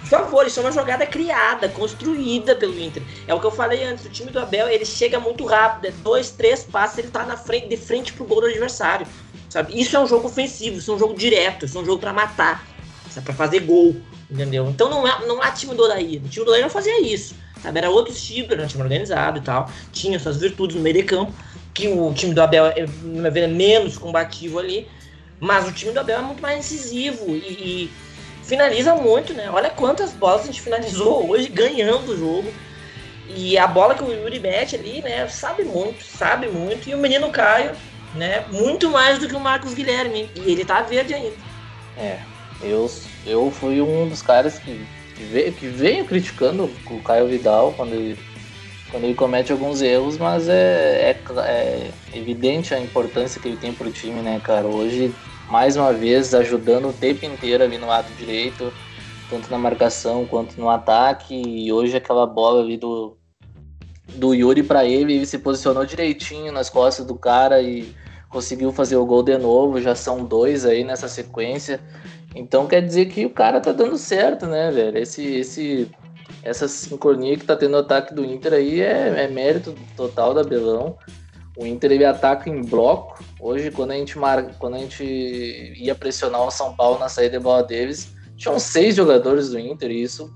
C: Por favor, isso é uma jogada criada, construída pelo Inter. É o que eu falei antes, o time do Abel, ele chega muito rápido, é dois, três passos, ele tá na frente, de frente pro gol do adversário. Sabe? Isso é um jogo ofensivo, isso é um jogo direto, isso é um jogo para matar, sabe? para fazer gol, entendeu? Então não, é, não há time do Odaí. O time do Odaí não fazia isso, sabe? Era outro estilo, era um time organizado e tal, tinha suas virtudes no meio de campo, que o time do Abel é, é menos combativo ali, mas o time do Abel é muito mais incisivo e, e finaliza muito, né? Olha quantas bolas a gente finalizou hoje ganhando o jogo. E a bola que o Yuri mete ali, né, sabe muito, sabe muito. E o menino Caio, né, muito mais do que o Marcos Guilherme. E ele tá verde ainda.
D: É, eu, eu fui um dos caras que, que, veio, que veio criticando o Caio Vidal quando ele quando ele comete alguns erros, mas é, é, é evidente a importância que ele tem para o time, né, cara? Hoje, mais uma vez, ajudando o tempo inteiro ali no lado direito, tanto na marcação quanto no ataque. E hoje aquela bola ali do, do Yuri para ele, ele se posicionou direitinho nas costas do cara e conseguiu fazer o gol de novo. Já são dois aí nessa sequência. Então quer dizer que o cara tá dando certo, né, velho? Esse, esse essa sincronia que tá tendo o ataque do Inter aí é, é mérito total da Belão. O Inter ele ataca em bloco. Hoje, quando a gente mar... quando a gente ia pressionar o São Paulo na saída de bola deles, tinham seis jogadores do Inter e isso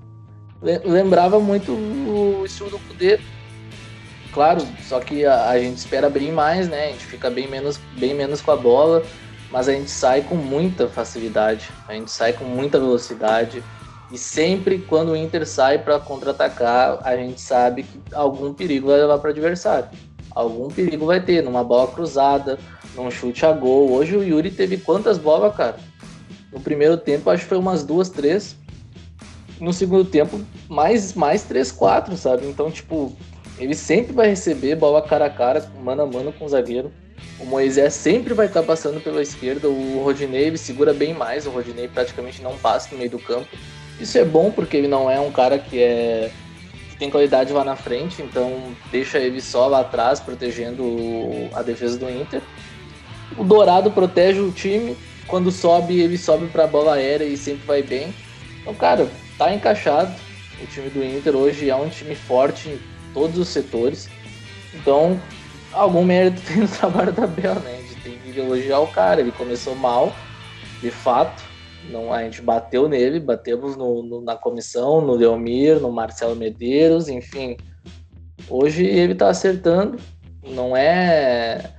D: lembrava muito o estilo do Cudê. Claro, só que a, a, gente espera abrir mais, né? A gente fica bem menos, bem menos com a bola, mas a gente sai com muita facilidade, a gente sai com muita velocidade. E sempre quando o Inter sai para contra-atacar, a gente sabe que algum perigo vai levar para o adversário. Algum perigo vai ter, numa bola cruzada, num chute a gol. Hoje o Yuri teve quantas bolas, cara? No primeiro tempo, acho que foi umas duas, três. No segundo tempo, mais, mais três, quatro, sabe? Então, tipo, ele sempre vai receber bola cara a cara, mano a mano com o zagueiro. O Moisés sempre vai estar passando pela esquerda. O Rodinei ele segura bem mais. O Rodinei praticamente não passa no meio do campo. Isso é bom porque ele não é um cara que é que tem qualidade lá na frente, então deixa ele só lá atrás protegendo a defesa do Inter. O Dourado protege o time, quando sobe ele sobe para a bola aérea e sempre vai bem. Então, cara, tá encaixado. O time do Inter hoje é um time forte em todos os setores. Então, algum mérito tem no trabalho da Bel, né? A gente tem que elogiar o cara. Ele começou mal, de fato, não, a gente bateu nele, batemos no, no, na comissão, no Leomir, no Marcelo Medeiros, enfim. Hoje ele está acertando. Não é.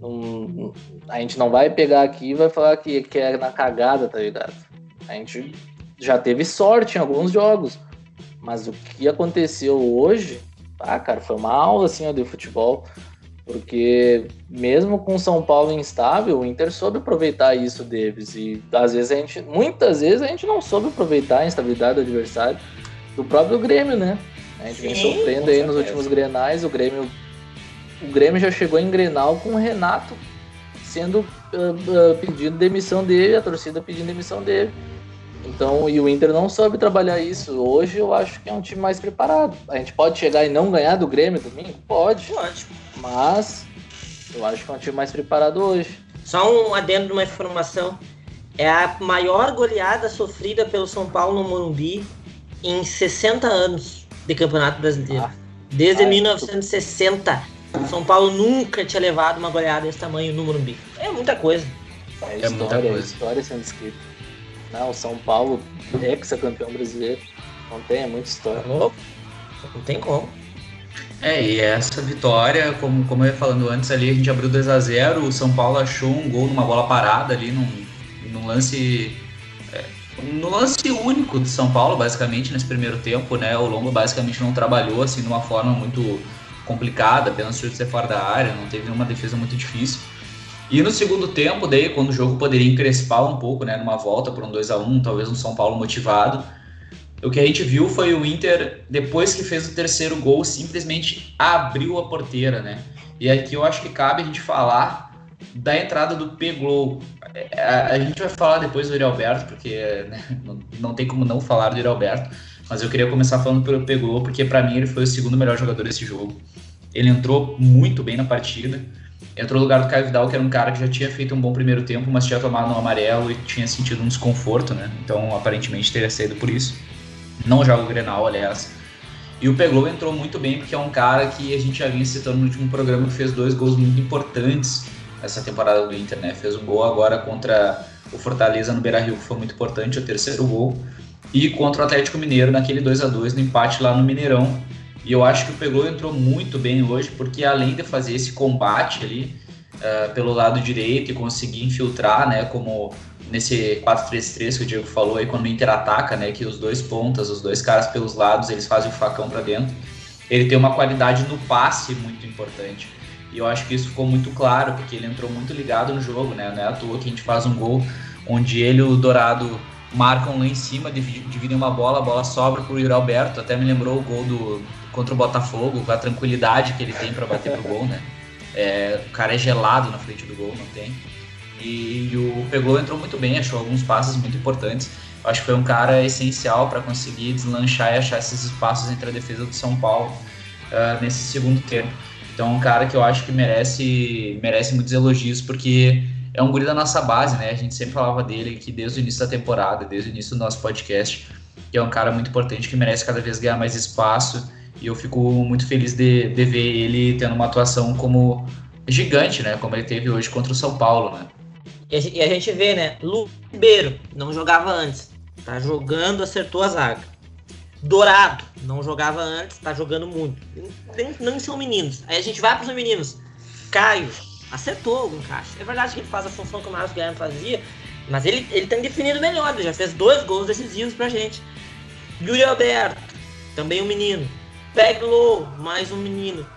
D: Não, a gente não vai pegar aqui e vai falar que, que é na cagada, tá ligado? A gente já teve sorte em alguns jogos. Mas o que aconteceu hoje, ah, cara, foi uma aula assim ó, de futebol. Porque mesmo com São Paulo instável, o Inter soube aproveitar isso deles. E às vezes a gente, muitas vezes a gente não soube aproveitar a instabilidade do adversário, do próprio Grêmio, né? A gente Sim, vem sofrendo aí nos últimos Grenais, o Grêmio o Grêmio já chegou em Grenal com o Renato sendo uh, uh, pedindo demissão dele, a torcida pedindo demissão dele. Então, e o Inter não soube trabalhar isso. Hoje eu acho que é um time mais preparado. A gente pode chegar e não ganhar do Grêmio domingo? Pode. Pode. Mas eu acho que é um time mais preparado hoje.
C: Só um adendo de uma informação. É a maior goleada sofrida pelo São Paulo no Morumbi em 60 anos de Campeonato Brasileiro. Ah. Desde ah, 1960. Tu... São Paulo nunca tinha levado uma goleada desse tamanho no Morumbi. É muita coisa.
D: É, história, é muita coisa. história sendo escrita. Não, São Paulo, ex-campeão brasileiro. Não tem, é muita história.
C: Não tem como.
B: É, e essa vitória, como, como eu ia falando antes ali, a gente abriu 2 a 0 o São Paulo achou um gol numa bola parada ali, num, num lance. É, no lance único do São Paulo, basicamente, nesse primeiro tempo, né? O Lombo basicamente não trabalhou assim de uma forma muito complicada, apenas ser fora da área, não teve nenhuma defesa muito difícil. E no segundo tempo, daí, quando o jogo poderia encrespar um pouco, né? Numa volta para um 2 a 1 talvez um São Paulo motivado o que a gente viu foi o Inter, depois que fez o terceiro gol, simplesmente abriu a porteira, né? E aqui eu acho que cabe a gente falar da entrada do Peglow. É, a, gente vai falar depois do Yuri Alberto, porque né, não, não, tem como não falar do Yuri Alberto, mas eu queria começar falando pelo Peglow, porque para mim ele foi o segundo melhor jogador desse jogo. Ele entrou muito bem na partida. Entrou no lugar do Caio Vidal, que era um cara que já tinha feito um bom primeiro tempo, mas tinha tomado um amarelo e tinha sentido um desconforto, né? Então, aparentemente, teria saído por isso. Não joga o Grenal, aliás. E o Peglow entrou muito bem, porque é um cara que a gente já vinha citando no último programa, que fez dois gols muito importantes essa temporada do Inter, né? Fez um gol agora contra o Fortaleza no Beira-Rio, que foi muito importante, o terceiro gol. E contra o Atlético Mineiro, naquele 2 a 2 no empate lá no Mineirão. E eu acho que o Peglow entrou muito bem hoje, porque além de fazer esse combate ali uh, pelo lado direito e conseguir infiltrar, né, como nesse 4-3-3 que o Diego falou aí, quando o Inter ataca, né, que os dois pontas, os dois caras pelos lados, eles fazem o facão para dentro. Ele tem uma qualidade no passe muito importante. E eu acho que isso ficou muito claro, porque ele entrou muito ligado no jogo, né? Não é à toa que a gente faz um gol onde ele e o Dourado marcam lá em cima, dividem uma bola, a bola sobra pro Yuri Alberto. Até me lembrou o gol do contra o Botafogo, com a tranquilidade que ele tem para bater pro gol, né? É, o cara é gelado na frente do gol, não tem. E, o Pegou entrou muito bem, achou alguns passos muito importantes. Acho que foi um cara essencial para conseguir deslanchar e achar esses espaços entre a defesa do São Paulo uh, nesse segundo tempo. Então, um cara que eu acho que merece, merece muitos elogios, porque é um guri da nossa base, né? A gente sempre falava dele aqui desde o início da temporada, desde o início do nosso podcast, que é um cara muito importante que merece cada vez ganhar mais espaço. E eu fico muito feliz de, de ver ele tendo uma atuação como gigante, né? Como ele teve hoje contra o São Paulo, né?
C: E a, gente vê, né? Lu Ribeiro não jogava antes. tá jogando, acertou a zaga. Dourado, não jogava antes, tá jogando muito. Nem, não são meninos. Aí a gente vai pros meninos. Caio, acertou o encaixe. É verdade que ele faz a função que o Marcos Guilherme fazia, mas ele, ele tem definido melhor. Ele já fez dois gols decisivos pra gente. Yuri Alberto, também um menino. Peglow, mais um menino.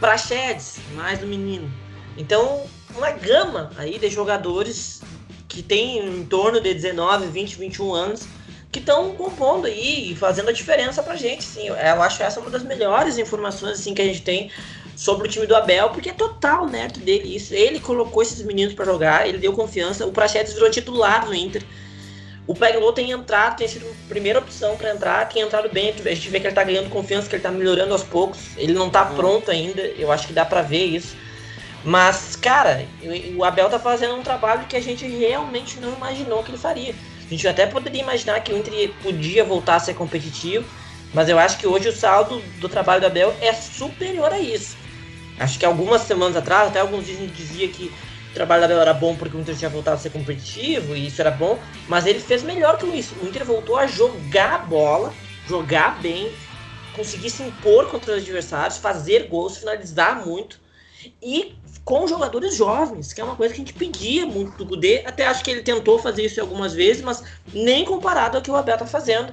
C: Prachedes, mais um menino. Então, uma gama aí de jogadores que tem em torno de 19, 20, 21 anos que estão compondo aí e fazendo a diferença pra gente, sim. Eu acho essa uma das melhores informações assim que a gente tem sobre o time do Abel, porque é total mérito dele isso. Ele colocou esses meninos para jogar, ele deu confiança. O Prachetes virou titular no Inter. O Peglo tem entrado, tem sido a primeira opção para entrar, tem entrado bem. A gente vê que ele tá ganhando confiança, que ele tá melhorando aos poucos. Ele não tá hum. pronto ainda, eu acho que dá para ver isso. Mas, cara, o Abel tá fazendo um trabalho que a gente realmente não imaginou que ele faria. A gente até poderia imaginar que o Inter podia voltar a ser competitivo, mas eu acho que hoje o saldo do trabalho do Abel é superior a isso. Acho que algumas semanas atrás, até alguns dias a gente dizia que o trabalho do Abel era bom porque o Inter tinha voltado a ser competitivo e isso era bom, mas ele fez melhor que isso. O Inter voltou a jogar a bola, jogar bem, conseguir se impor contra os adversários, fazer gols, finalizar muito e com jogadores jovens, que é uma coisa que a gente pedia muito do Gudê. Até acho que ele tentou fazer isso algumas vezes, mas nem comparado ao que o Abel tá fazendo,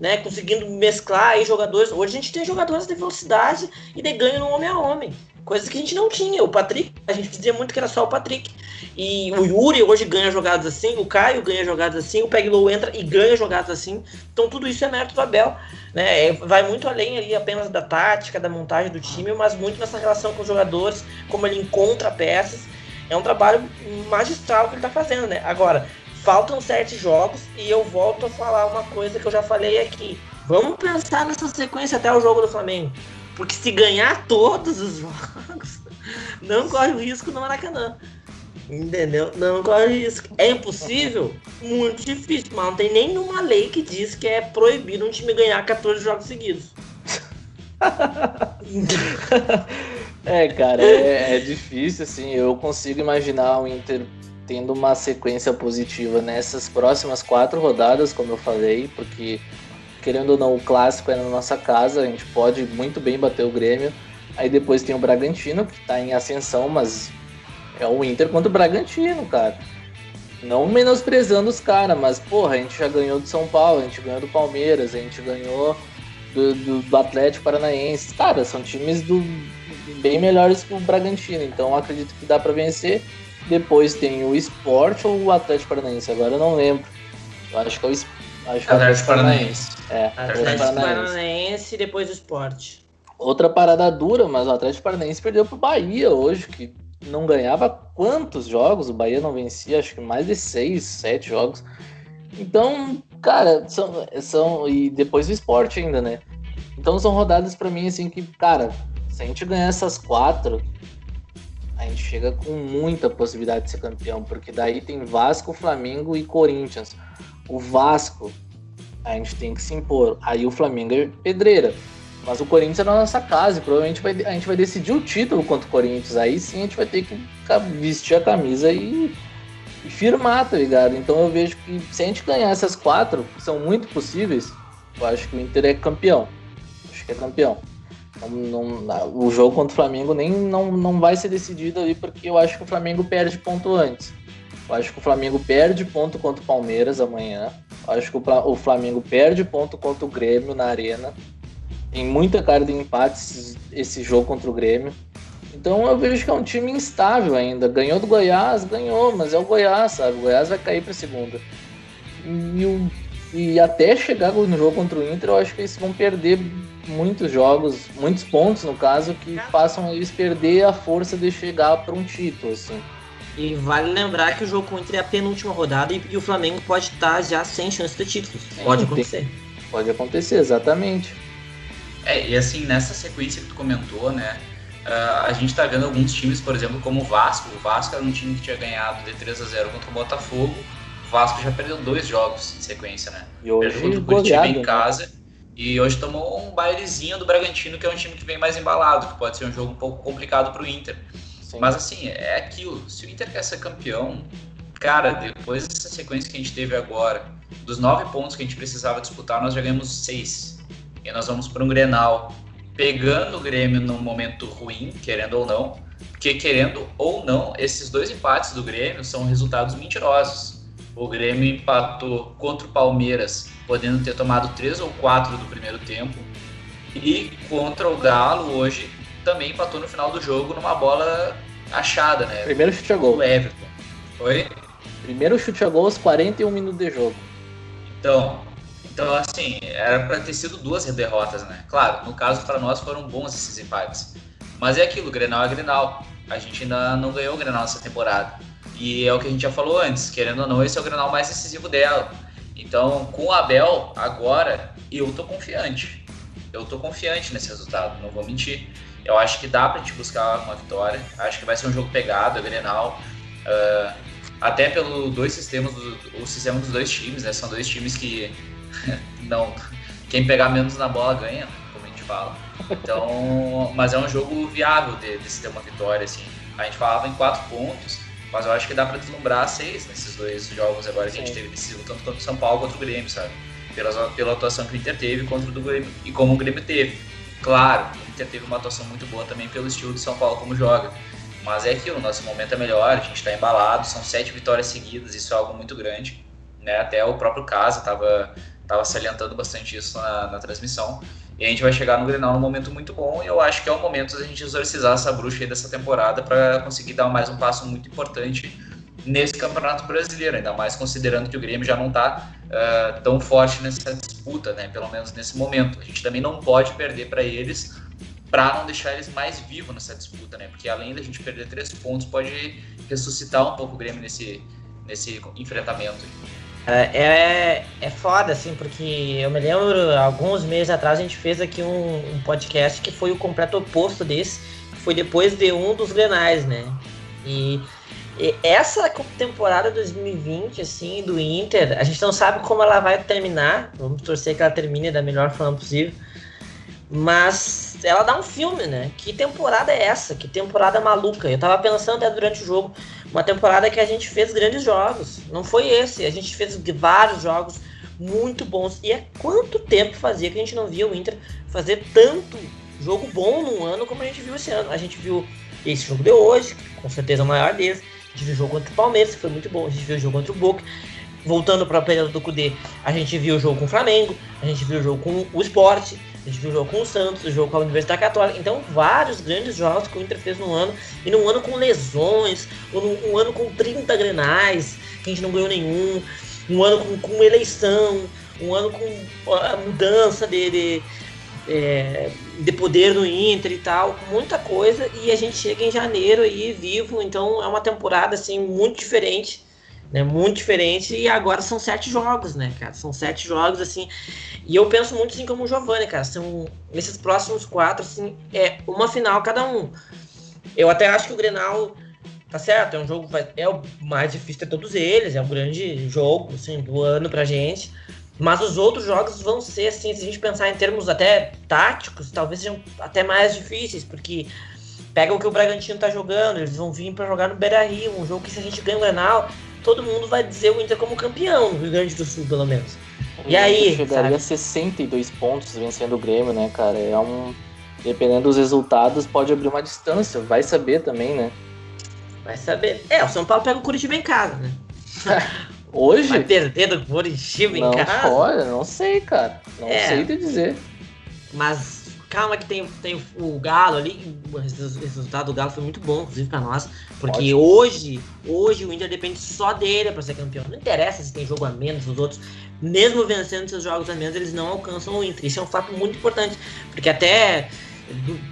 C: né? Conseguindo mesclar aí jogadores. Hoje a gente tem jogadores de velocidade e de ganho no homem a homem. Coisas que a gente não tinha. O Patrick, a gente dizia muito que era só o Patrick. E o Yuri hoje ganha jogadas assim, o Caio ganha jogadas assim, o Peglow entra e ganha jogadas assim. Então tudo isso é mérito do Abel. Né? É, vai muito além ali apenas da tática, da montagem do time, mas muito nessa relação com os jogadores, como ele encontra peças. É um trabalho magistral que ele está fazendo, né? Agora, faltam sete jogos e eu volto a falar uma coisa que eu já falei aqui. Vamos pensar nessa sequência até o jogo do Flamengo. Porque se ganhar todos os jogos, não corre o risco no Maracanã. Entendeu? Não corre risco. É impossível? Muito difícil, mas não tem nenhuma lei que diz que é proibido um time ganhar 14 jogos seguidos.
D: é, cara, é, é, difícil, assim. Eu consigo imaginar o Inter tendo uma sequência positiva nessas próximas quatro rodadas, como eu falei, porque querendo ou não, o clássico é na nossa casa, a gente pode muito bem bater o Grêmio. Aí depois tem o Bragantino, que tá em ascensão, mas é o Inter contra o Bragantino, cara. Não menosprezando os caras, mas, porra, a gente já ganhou do São Paulo, a gente ganhou do Palmeiras, a gente ganhou do, do, do Atlético Paranaense. Cara, são times do, bem melhores que o Bragantino, então acredito que dá para vencer. Depois tem o Sport ou o Atlético Paranaense, agora eu não lembro. Eu acho que é o Sport
B: Acho que Atlético Paranaense.
C: É, Atlético Paranaense e depois o esporte.
D: Outra parada dura, mas o Atlético Paranaense perdeu pro Bahia hoje, que não ganhava quantos jogos? O Bahia não vencia, acho que mais de seis, sete jogos. Então, cara, são, são. E depois o esporte ainda, né? Então são rodadas para mim assim que, cara, se a gente ganhar essas quatro, a gente chega com muita possibilidade de ser campeão, porque daí tem Vasco, Flamengo e Corinthians. O Vasco, a gente tem que se impor. Aí o Flamengo é pedreira. Mas o Corinthians é na nossa casa e provavelmente vai, a gente vai decidir o título contra o Corinthians. Aí sim a gente vai ter que vestir a camisa e, e firmar, tá ligado? Então eu vejo que se a gente ganhar essas quatro, que são muito possíveis, eu acho que o Inter é campeão. Acho que é campeão. Não, não, o jogo contra o Flamengo nem não, não vai ser decidido ali, porque eu acho que o Flamengo perde ponto antes. Eu acho que o Flamengo perde ponto contra o Palmeiras amanhã. Eu acho que o Flamengo perde ponto contra o Grêmio na Arena. Tem muita cara de empate esse jogo contra o Grêmio. Então eu vejo que é um time instável ainda. Ganhou do Goiás, ganhou, mas é o Goiás, sabe? O Goiás vai cair para segunda. E, e até chegar no jogo contra o Inter, eu acho que eles vão perder muitos jogos, muitos pontos no caso, que façam eles perder a força de chegar para um título, assim.
C: E vale lembrar que o jogo contra é a penúltima rodada e, e o Flamengo pode estar já sem chance de título. Pode acontecer.
D: Pode acontecer, exatamente.
B: É, e assim, nessa sequência que tu comentou, né? Uh, a gente tá vendo alguns times, por exemplo, como o Vasco. O Vasco era um time que tinha ganhado de 3 a 0 contra o Botafogo. O Vasco já perdeu dois jogos em sequência, né?
D: E hoje
B: perdeu contra o Curitiba em né? casa. Né? E hoje tomou um bailezinho do Bragantino, que é um time que vem mais embalado, que pode ser um jogo um pouco complicado pro Inter. Sim. Mas assim, é aquilo. Se o Inter quer ser campeão, cara, depois dessa sequência que a gente teve agora, Dos nove pontos que a gente precisava disputar, nós já ganhamos seis. E nós vamos para um Grenal pegando o Grêmio num momento ruim, querendo ou não. Porque, querendo ou não, esses dois empates do Grêmio são resultados mentirosos. O Grêmio empatou contra o Palmeiras, podendo ter tomado três ou quatro do primeiro tempo. E contra o Galo, hoje, também empatou no final do jogo numa bola achada, né?
D: Primeiro chute a gol.
B: O Everton. Oi?
D: Primeiro chute a gol aos 41 minutos de jogo.
B: Então, então assim, era para ter sido duas derrotas, né? Claro, no caso para nós foram bons esses empates. Mas é aquilo, Grenal é Grenal. A gente ainda não ganhou o Grenal essa temporada. E é o que a gente já falou antes, querendo ou não, esse é o Grenal mais decisivo dela. Então, com o Abel, agora, eu tô confiante. Eu tô confiante nesse resultado, não vou mentir. Eu acho que dá pra gente buscar uma vitória. Acho que vai ser um jogo pegado, é Grenal. Uh, até pelo dois sistemas, o sistema dos dois times, né? São dois times que não. Quem pegar menos na bola ganha, como a gente fala. Então, mas é um jogo viável de, de se ter uma vitória, assim. A gente falava em quatro pontos, mas eu acho que dá para deslumbrar seis nesses dois jogos agora que Sim. a gente teve decisivo, tanto contra o São Paulo quanto o Grêmio, sabe? Pela, pela atuação que o Inter teve contra o do Grêmio e como o Grêmio teve. Claro, o Inter teve uma atuação muito boa também pelo estilo de São Paulo como joga. Mas é aquilo, nosso momento é melhor, a gente está embalado, são sete vitórias seguidas, isso é algo muito grande. Né? Até o próprio Casa estava tava salientando bastante isso na, na transmissão. E a gente vai chegar no Grenal num momento muito bom e eu acho que é o momento da gente exorcizar essa bruxa aí dessa temporada para conseguir dar mais um passo muito importante nesse Campeonato Brasileiro, ainda mais considerando que o Grêmio já não está uh, eh, tão forte nessa disputa, né? Pelo menos nesse momento. A gente também não pode perder para eles para não deixar eles mais vivos nessa disputa, né? Porque além da gente perder três pontos, pode ressuscitar um pouco o Grêmio nesse, nesse enfrentamento.
C: É, é, é foda, assim, porque eu me lembro, alguns meses atrás, a gente fez aqui um, um podcast que foi o completo oposto desse, que foi depois de um dos Grenais, né? E, e, essa temporada 2020, assim, do Inter, a gente não sabe como ela vai terminar, vamos torcer que ela termine da melhor forma possível, mas ela dá um filme, né? Que temporada é essa? Que temporada maluca? Eu tava pensando até durante o jogo, uma temporada que a gente fez grandes jogos. Não foi esse, a gente fez vários jogos muito bons. E é quanto tempo fazia que a gente não via o Inter fazer tanto jogo bom num ano como a gente viu esse ano. A gente viu esse jogo de hoje, com certeza o maior deles. A gente viu o jogo contra o Palmeiras, que foi muito bom. A gente viu o jogo contra o Boca. Voltando para período do Cudê, a gente viu o jogo com o Flamengo, a gente viu o jogo com o Sport, a gente viu o jogo com o Santos, o jogo com a Universidade Católica. Então, vários grandes jogos que o Inter fez no ano. E num ano com lesões, um ano com 30 grenais, que a gente não ganhou nenhum. Um ano com, com eleição, um ano com a mudança de, de, é, de poder no Inter e tal. Muita coisa. E a gente chega em janeiro aí vivo. Então, é uma temporada assim muito diferente né? Muito diferente. E agora são sete jogos, né, cara? São sete jogos, assim. E eu penso muito assim como o Giovanni, cara. São esses próximos quatro, assim, é uma final cada um. Eu até acho que o Grenal tá certo, é um jogo é o mais difícil de todos eles, é um grande jogo assim, do ano pra gente. Mas os outros jogos vão ser assim, se a gente pensar em termos até táticos, talvez sejam até mais difíceis, porque pega o que o Bragantino tá jogando, eles vão vir para jogar no Beira-Rio, um jogo que se a gente ganha o Grenal, todo mundo vai dizer o Inter como campeão no Rio Grande do Sul, pelo menos. E aí?
D: Chegaria sabe? a 62 pontos vencendo o Grêmio, né, cara? É um. Dependendo dos resultados, pode abrir uma distância. Vai saber também, né?
C: Vai saber. É, o São Paulo pega o Curitiba em casa, né?
D: Hoje?
C: Vai perder do Curitiba
D: não,
C: em casa?
D: Olha, não sei, cara. Não é, sei te dizer.
C: Mas calma que tem, tem o Galo ali. O resultado do Galo foi muito bom, inclusive para nós. Porque Ótimo. hoje, hoje o Inter depende só dele para ser campeão. Não interessa se tem jogo a menos os outros. Mesmo vencendo seus jogos a menos, eles não alcançam o Inter. Isso é um fato muito importante. Porque até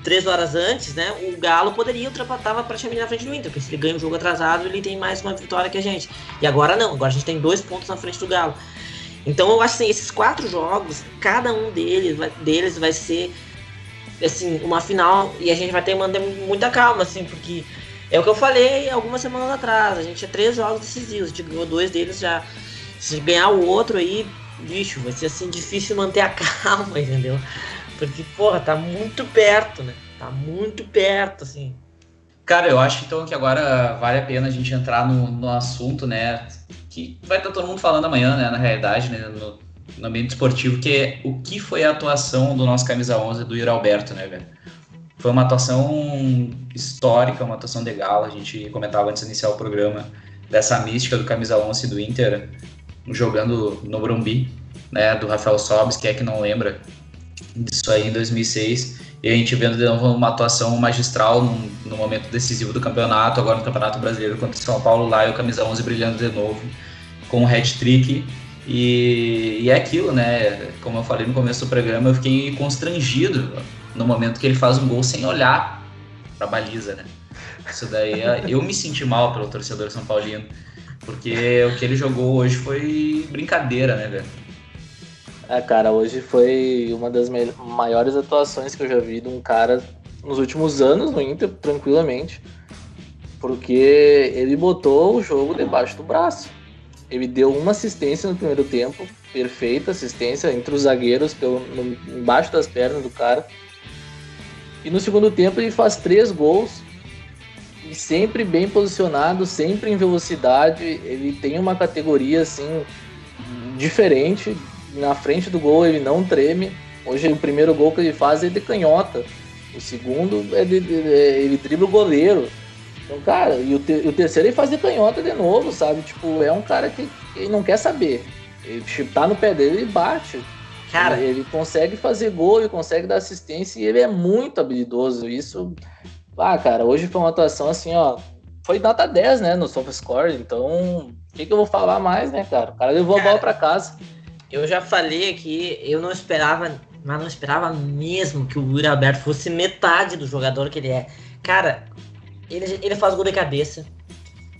C: três horas antes, né, o Galo poderia ultrapassar praticamente na frente do Inter, porque se ele ganha o jogo atrasado, ele tem mais uma vitória que a gente. E agora não, agora a gente tem dois pontos na frente do Galo. Então eu acho assim, esses quatro jogos, cada um deles vai, deles vai ser assim, uma final e a gente vai ter que manter muita calma, assim, porque é o que eu falei algumas semanas atrás. A gente tinha três jogos decisivos, a gente ganhou dois deles já. Se ganhar o outro aí, bicho, vai ser assim difícil manter a calma, entendeu? Porque, porra, tá muito perto, né? Tá muito perto, assim.
B: Cara, eu acho então que agora vale a pena a gente entrar no, no assunto, né? que vai estar todo mundo falando amanhã, né, na realidade, né, no, no ambiente esportivo, que é o que foi a atuação do nosso camisa 11 do Yuri Alberto, né, velho? Foi uma atuação histórica, uma atuação legal. A gente comentava antes de iniciar o programa dessa mística do camisa 11 do Inter jogando no Brumbi, né, do Rafael Sobis, que é que não lembra disso aí em 2006. E a gente vendo de novo uma atuação magistral no, momento decisivo do campeonato, agora no Campeonato Brasileiro contra o São Paulo lá e o camisa 11 brilhando de novo com o hat-trick. E, e é aquilo, né? Como eu falei no começo do programa, eu fiquei constrangido no momento que ele faz um gol sem olhar para a baliza, né? Isso daí, eu me senti mal pelo torcedor São Paulino, porque o que ele jogou hoje foi brincadeira, né, velho?
D: É, cara, hoje foi uma das maiores atuações que eu já vi de um cara nos últimos anos no Inter, tranquilamente, porque ele botou o jogo debaixo do braço. Ele deu uma assistência no primeiro tempo, perfeita assistência entre os zagueiros, pelo, no, embaixo das pernas do cara. E no segundo tempo ele faz três gols e sempre bem posicionado, sempre em velocidade. Ele tem uma categoria assim diferente. Na frente do gol ele não treme. Hoje o primeiro gol que ele faz é de canhota. O segundo é de, de, de ele dribla o goleiro. Então, cara, e o, te, o terceiro ele faz de canhota de novo, sabe? Tipo, é um cara que, que não quer saber. Ele tipo, tá no pé dele e bate. Cara, ele, ele consegue fazer gol, ele consegue dar assistência e ele é muito habilidoso. Isso, ah, cara, hoje foi uma atuação assim, ó. Foi nota 10, né, no SofaScore. Então, o que, que eu vou falar mais, né, cara? O cara levou cara, a bola pra casa.
C: Eu já falei aqui, eu não esperava, mas não esperava mesmo que o Yuri Alberto fosse metade do jogador que ele é. Cara, ele, ele faz gol de cabeça.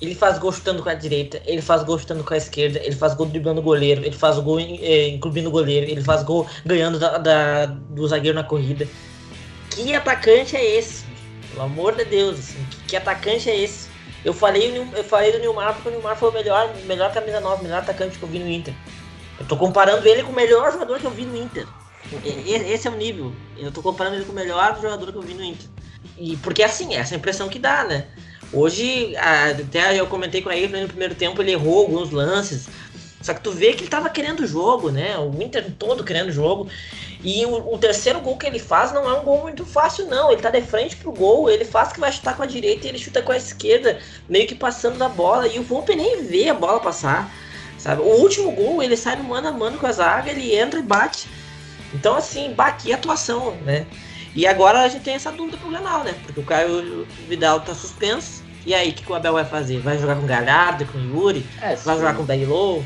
C: Ele faz gol chutando com a direita, ele faz gol chutando com a esquerda, ele faz gol driblando o goleiro, ele faz gol é, incluindo o goleiro, ele faz gol ganhando da, da, do zagueiro na corrida. Que atacante é esse? Pelo amor de Deus, assim, que, que atacante é esse? Eu falei, eu falei do Nilmar porque o Nilmar foi o melhor, melhor camisa nova, melhor atacante que eu vi no Inter. Eu tô comparando ele com o melhor jogador que eu vi no Inter. Esse é o nível. Eu tô comparando ele com o melhor jogador que eu vi no Inter. E porque assim, essa é a impressão que dá, né? Hoje, até eu comentei com ele no primeiro tempo, ele errou alguns lances. Só que tu vê que ele tava querendo jogo, né? O Inter todo querendo jogo. E o, o, terceiro gol que ele faz não é um gol muito fácil, não. Ele tá de frente pro gol, ele faz que vai chutar com a direita e ele chuta com a esquerda, meio que passando da bola. E o Volpe nem vê a bola passar, sabe? O último gol, ele sai no mano a mano com a zaga, ele entra e bate. Então, assim, bate atuação, né? E agora a gente tem essa dúvida pro Grenal, né? Porque o Caio Vidal tá suspenso. E aí, o que, que, o Abel vai fazer? Vai jogar com o Galhardo, com o Yuri? É, vai jogar com o Daglow?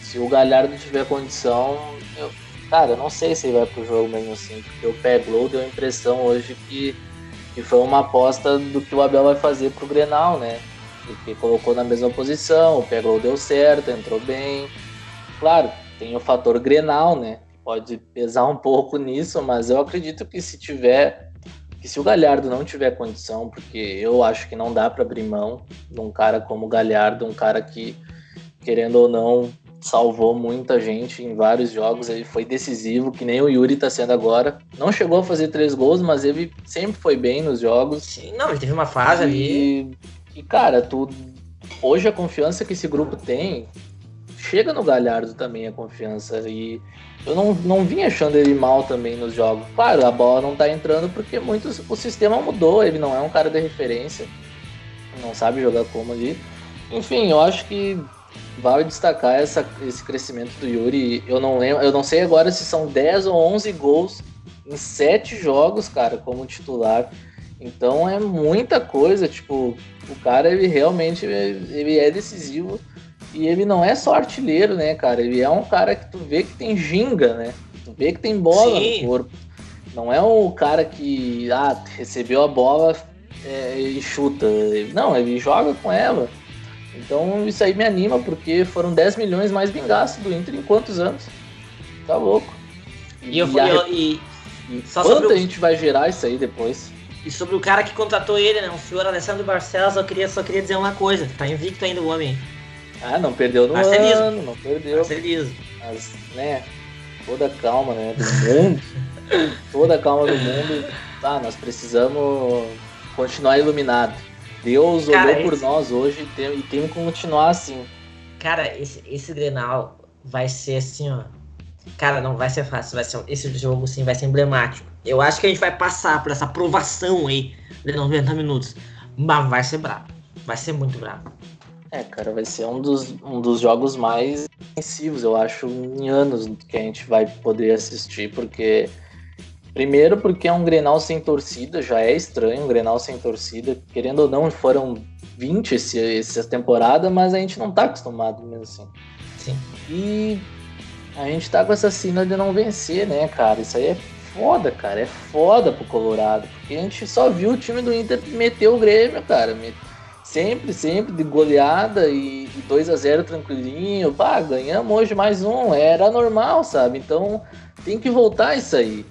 D: Se o Galhardo tiver condição, eu, cara, eu não sei se ele vai pro jogo mesmo assim, porque o Peglow deu a impressão hoje que, que foi uma aposta do que o Abel vai fazer pro Grenal, né? Porque colocou na mesma posição, o Peglow deu certo, entrou bem. Claro, tem o fator Grenal, né? Pode pesar um pouco nisso, mas eu acredito que se tiver, que se o Galhardo não tiver condição, porque eu acho que não dá para abrir mão de um cara como o Galhardo, um cara que, querendo ou não, salvou muita gente em vários jogos, ele foi decisivo, que nem o Yuri tá sendo agora. Não chegou a fazer três gols, mas ele sempre foi bem nos jogos.
C: Sim, não, ele teve uma fase e, ali.
D: E, cara, tu, hoje a confiança que esse grupo tem, chega no Galhardo também a confiança. E eu não, não vim achando ele mal também nos jogos. Claro, a bola não tá entrando porque muitos, o sistema mudou, ele não é um cara de referência, não sabe jogar como ali. Enfim, eu acho que vale destacar essa, esse crescimento do Yuri. Eu não lembro, eu não sei agora se são 10 ou 11 gols em 7 jogos, cara, como titular. Então é muita coisa, tipo, o cara ele realmente ele é decisivo e ele não é só artilheiro, né, cara? Ele é um cara que tu vê que tem ginga, né? Tu vê que tem bola Sim. no corpo. Não é o cara que ah, recebeu a bola é, e chuta. Não, ele joga com ela. Então isso aí me anima, porque foram 10 milhões mais gastos do Inter em quantos anos? Tá louco.
C: E, eu, a... e,
D: e quanto a gente vai gerar isso aí depois?
C: E sobre o cara que contratou ele, né? O senhor Alessandro Barcelos, eu queria, só queria dizer uma coisa. Tá invicto ainda o homem.
D: Ah, não perdeu no Marcelismo. ano, não perdeu.
C: Marcelismo.
D: Mas, né, toda calma, né, do mundo, toda calma do mundo, tá, nós precisamos continuar iluminado. Deus Cara, olhou por nós hoje e tem, e tem que continuar assim.
C: Cara, esse, esse Grenal vai ser assim, ó. Cara, não vai ser fácil. Vai ser, esse jogo, sim, vai ser emblemático. Eu acho que a gente vai passar por essa aprovação aí de 90 minutos. Mas vai ser brabo. Vai ser muito brabo.
D: É, cara, vai ser um dos, um dos jogos mais intensivos, eu acho, em anos que a gente vai poder assistir, porque. Primeiro, porque é um Grenal sem torcida, já é estranho um Grenal sem torcida. Querendo ou não, foram 20 esse, essa temporada, mas a gente não tá acostumado mesmo assim.
C: Sim.
D: E a gente tá com essa sina de não vencer, né, cara? Isso aí é foda, cara. É foda pro Colorado. Porque a gente só viu o time do Inter meter o Grêmio, cara. Sempre, sempre de goleada e 2 a 0 tranquilinho. Pá, ganhamos hoje mais um. Era normal, sabe? Então tem que voltar isso aí.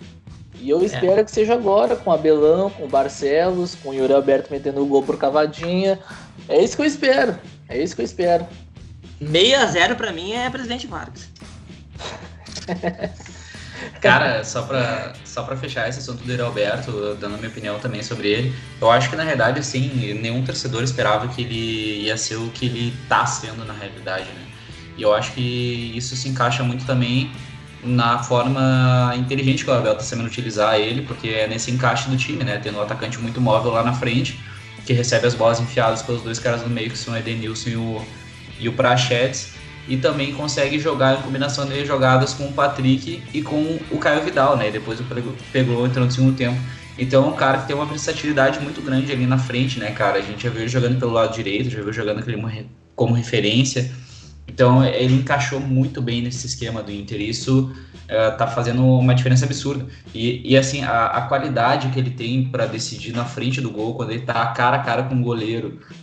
D: E eu espero é. que seja agora, com Abelão, com o Barcelos, com o Yuri Alberto metendo o gol por cavadinha. É isso que eu espero. É isso que eu espero.
C: 6 a 0 para mim é presidente Vargas.
B: Cara, só pra, só pra fechar esse assunto do Alberto, dando minha opinião também sobre ele, eu acho que na realidade, assim, nenhum torcedor esperava que ele ia ser o que ele tá sendo na realidade, né? E eu acho que isso se encaixa muito também na forma inteligente que o Abel tá sabendo utilizar ele, porque é nesse encaixe do time, né? Tendo um atacante muito móvel lá na frente, que recebe as bolas enfiadas pelos dois caras no meio, que são o Edenilson e o, e o Prachetes e também consegue jogar em combinação de jogadas com o Patrick e com o Caio Vidal, né? Depois o pegou entrando no segundo tempo. Então é um cara que tem uma versatilidade muito grande ali na frente, né, cara? A gente já viu ele jogando pelo lado direito, já viu jogando como referência. Então ele encaixou muito bem nesse esquema do Inter. Isso uh, tá fazendo uma diferença absurda. E, e assim, a, a, qualidade que ele tem para decidir na frente do gol, quando ele tá cara a cara com o goleiro, é, é,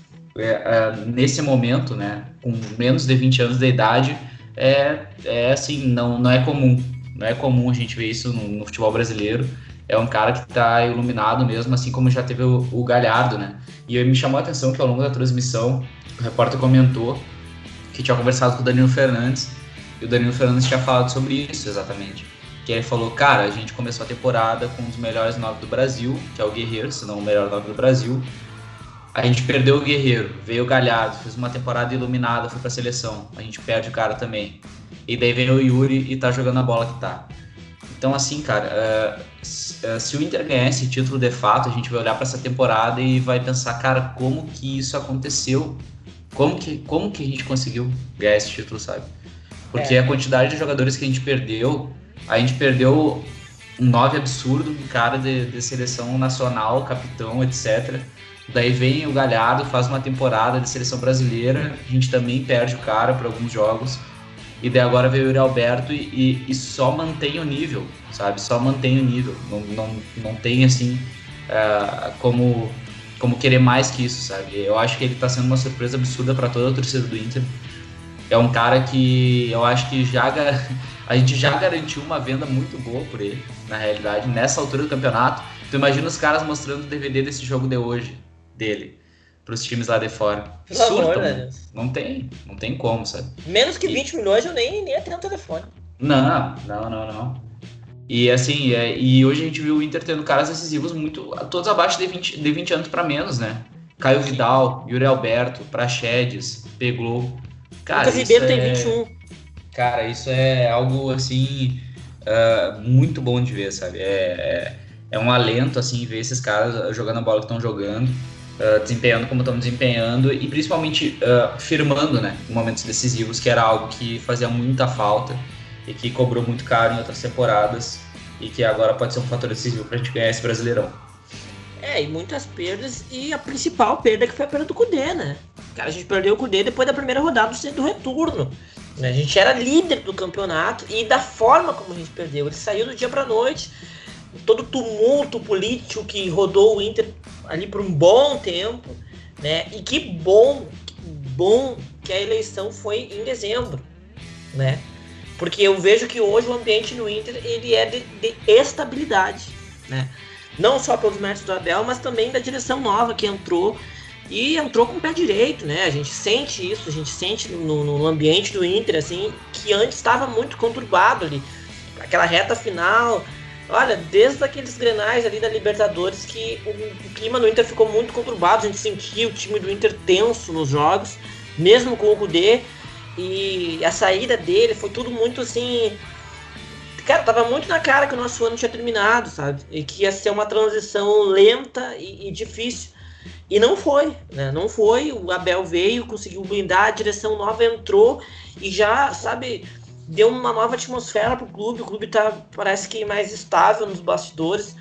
B: nesse momento, né, com menos de 20 anos de idade, é, é assim, não, não é comum. Não é comum a gente ver isso no, no futebol brasileiro. É um cara que está iluminado mesmo, assim como já teve o, o Galhardo, né? E me chamou a atenção que ao longo da transmissão, o repórter comentou que tinha conversado com o Danilo Fernandes, e o Danilo Fernandes tinha falado sobre isso exatamente. Que ele falou, cara, a gente começou a temporada com um dos melhores nove do Brasil, que é o Guerreiro, se não o melhor nove do Brasil, a gente perdeu o Guerreiro, veio o Galhardo, fez uma temporada iluminada, foi pra seleção. A gente perde o cara também. E daí vem o Yuri e tá jogando a bola que tá. Então, assim, cara, uh, se o Inter ganhar esse título de fato, a gente vai olhar para essa temporada e vai pensar, cara, como que isso aconteceu? Como que, como que a gente conseguiu ganhar esse título, sabe? Porque é. a quantidade de jogadores que a gente perdeu, a gente perdeu um nove absurdo, um cara de, de seleção nacional, capitão, etc. Daí vem o Galhardo, faz uma temporada de seleção brasileira, a gente também perde o cara por alguns jogos. E daí agora veio o Yuri Alberto e, e, e, só mantém o nível, sabe? Só mantém o nível. Não, não, não tem assim uh, como, como querer mais que isso, sabe? Eu acho que ele tá sendo uma surpresa absurda para toda a torcida do Inter. É um cara que eu acho que já a gente já garantiu uma venda muito boa por ele, na realidade, nessa altura do campeonato. Tu imagina os caras mostrando o DVD desse jogo de hoje, dele para os times lá de fora.
C: Pelo Surtam. Amor,
B: não tem, não tem como, sabe?
C: Menos que e... 20 milhões eu nem, nem ter um telefone.
B: Não, não, não, não. E assim, é, e hoje a gente viu o Inter tendo caras decisivos muito, todos abaixo de 20, de 20 anos para menos, né? Caio Vidal, Yuri Alberto, Praxedes, Peglow. Cara,
C: Lucas Ribeiro é... tem 21.
B: Cara, isso é algo assim uh, muito bom de ver, sabe? É, é, é um alento assim ver esses caras jogando a bola que estão jogando uh, desempenhando como estão desempenhando e principalmente uh, firmando né, momentos decisivos, que era algo que fazia muita falta e que cobrou muito caro em outras temporadas e que agora pode ser um fator decisivo para a gente ganhar esse Brasileirão.
C: É, e muitas perdas, e a principal perda que foi a perda do Cudê, né? Cara, a gente perdeu o Cudê depois da primeira rodada do retorno. Né? A gente era líder do campeonato e da forma como a gente perdeu. Ele saiu do dia para noite, todo o tumulto político que rodou o Inter ali por um bom tempo, né? E que bom, que bom que a eleição foi em dezembro, né? Porque eu vejo que hoje o ambiente no Inter ele é de, de estabilidade, né? Não só pelos méritos do Abel, mas também da direção nova que entrou e entrou com o pé direito, né? A gente sente isso, a gente sente no, no ambiente do Inter, assim, que antes estava muito conturbado ali. Aquela reta final, Olha, desde aqueles grenais ali da Libertadores que o, clima no Inter ficou muito conturbado, a gente sentia o time do Inter tenso nos jogos, mesmo com o Kudê. E a saída dele foi tudo muito assim. Cara, tava muito na cara que o nosso ano tinha terminado, sabe? E que ia ser uma transição lenta e, e difícil. E não foi, né? Não foi. O Abel veio, conseguiu blindar, a direção nova entrou e já, sabe, deu uma nova atmosfera pro clube. O clube tá, parece que mais estável nos bastidores.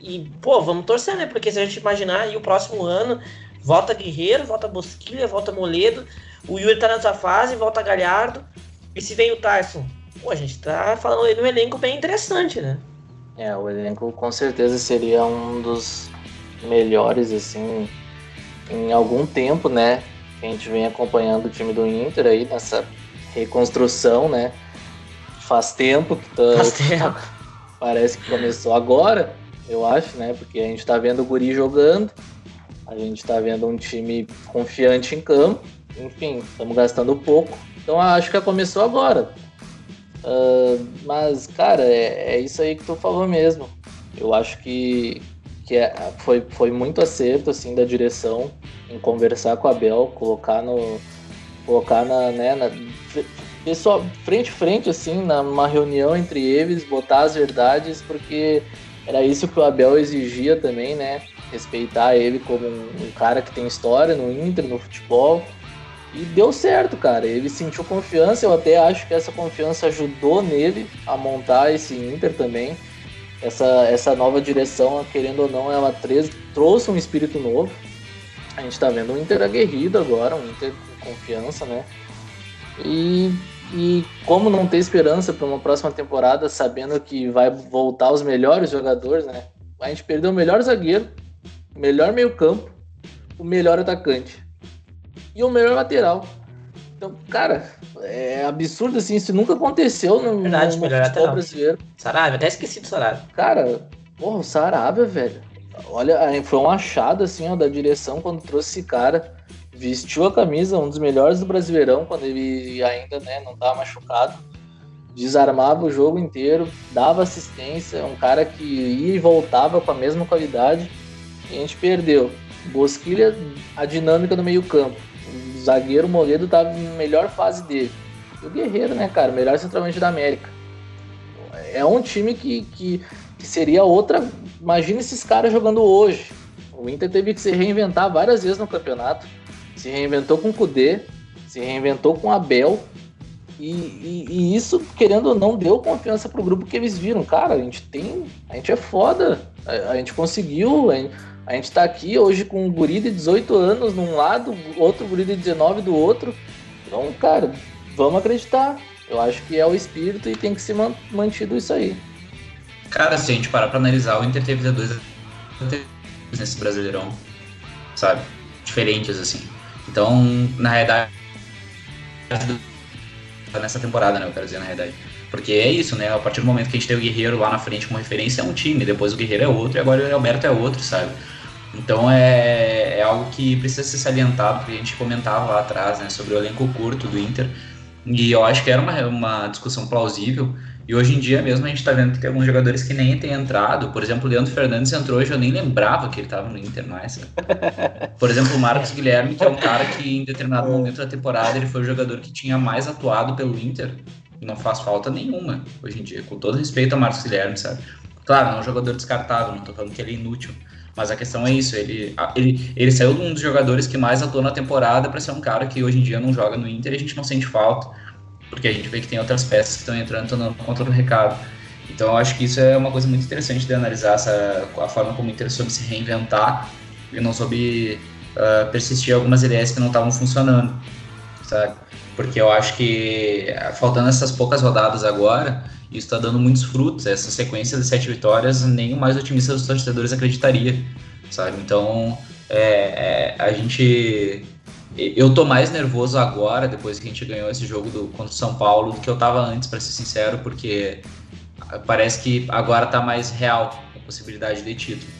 C: E, pô, vamos torcer, né? Porque se a gente imaginar aí o próximo ano, volta Guerreiro, volta Bosquilha, volta Moledo, o Yuri tá nessa fase, volta Galhardo. E se vem o Tyson? Pô, a gente tá falando aí de um elenco bem interessante, né?
D: É, o elenco com certeza seria um dos melhores, assim, em algum tempo, né? A gente vem acompanhando o time do Inter aí nessa reconstrução, né? Faz tempo que tá,
C: Faz tempo.
D: parece que começou agora, eu acho, né? Porque a gente tá vendo o Guri jogando, a gente tá vendo um time confiante em campo, enfim, estamos gastando pouco. Então acho que começou agora. Uh, mas, cara, é, é, isso aí que tu falou mesmo. Eu acho que, que é, foi, foi muito acerto assim da direção em conversar com a Bel, colocar no colocar na, né, na pessoal frente a frente assim, numa reunião entre eles, botar as verdades, porque era isso que o Abel exigia também, né? Respeitar ele como um, cara que tem história no Inter, no futebol. E deu certo, cara. Ele sentiu confiança. Eu até acho que essa confiança ajudou nele a montar esse Inter também essa, essa nova direção, querendo ou não, ela trouxe um espírito novo. A gente está vendo um Inter aguerrido agora, um Inter com confiança, né? E, e como não ter esperança para uma próxima temporada, sabendo que vai voltar os melhores jogadores, né? A gente perdeu o melhor zagueiro, o melhor meio-campo, o melhor atacante e o melhor lateral. Então, cara, é absurdo assim, isso nunca aconteceu no,
C: Verdade,
D: no
C: melhor
D: futebol brasileiro.
C: Sarabia, até esqueci do Sarabia.
D: Cara, porra, o Sarabia, velho. Olha, aí foi um achado assim, ó, da direção quando trouxe esse cara. Vestiu a camisa, um dos melhores do Brasileirão, quando ele ainda né, não tava machucado. Desarmava o jogo inteiro, dava assistência, um cara que ia e voltava com a mesma qualidade. E a gente perdeu. Bosquilha, a dinâmica do meio-campo. O zagueiro Moledo tava na melhor fase dele. E o Guerreiro, né, cara? Melhor centralmente da América. É um time que, que, que seria outra. Imagina esses caras jogando hoje. O Inter teve que se reinventar várias vezes no campeonato. Se reinventou com o Kudê, se reinventou com Abel. E, e, e, isso, querendo ou não, deu confiança pro grupo que eles viram. Cara, a gente tem. A gente é foda. A, a gente conseguiu. A gente, a gente tá aqui hoje com um guri de 18 anos num lado, outro guri de 19 do outro. Então, cara, vamos acreditar. Eu acho que é o espírito e tem que ser mantido isso aí.
B: Cara, se a gente parar pra analisar, o Inter teve dois nesse Brasileirão, sabe? Diferentes, assim. Então, na realidade, nessa temporada, né? Eu quero dizer, na realidade. Porque é isso, né? A partir do momento que a gente tem o Guerreiro lá na frente como referência, é um time. Depois o Guerreiro é outro e agora o Alberto é outro, sabe? Então é, é algo que precisa ser salientado, porque a gente comentava lá atrás, né? Sobre o elenco curto do Inter. E eu acho que era uma, uma discussão plausível. E hoje em dia mesmo a gente tá vendo que tem alguns jogadores que nem têm entrado. Por exemplo, o Leandro Fernandes entrou hoje, eu nem lembrava que ele tava no Inter mais. Por exemplo, o Marcos Guilherme, que é um cara que em determinado momento da temporada ele foi o jogador que tinha mais atuado pelo Inter. Não faz falta nenhuma hoje em dia, com todo respeito a Marcos Guilherme, sabe? Claro, não é um jogador descartável, não tô falando que ele é inútil. Mas a questão é isso, ele, ele, ele saiu de um dos jogadores que mais atuou na temporada para ser um cara que hoje em dia não joga no Inter e a gente não sente falta porque a gente vê que tem outras peças que estão entrando estão conta do recado. Então eu acho que isso é uma coisa muito interessante de analisar essa, a forma como o Inter soube se reinventar e não soube uh, persistir algumas ideias que não estavam funcionando, sabe? Porque eu acho que faltando essas poucas rodadas agora, isso está dando muitos frutos. Essa sequência de sete vitórias, nem o mais otimista dos torcedores acreditaria, sabe? Então é, é, a gente eu tô mais nervoso agora, depois que a gente ganhou esse jogo do, contra o São Paulo, do que eu tava antes, para ser sincero, porque parece que agora tá mais real a possibilidade de título,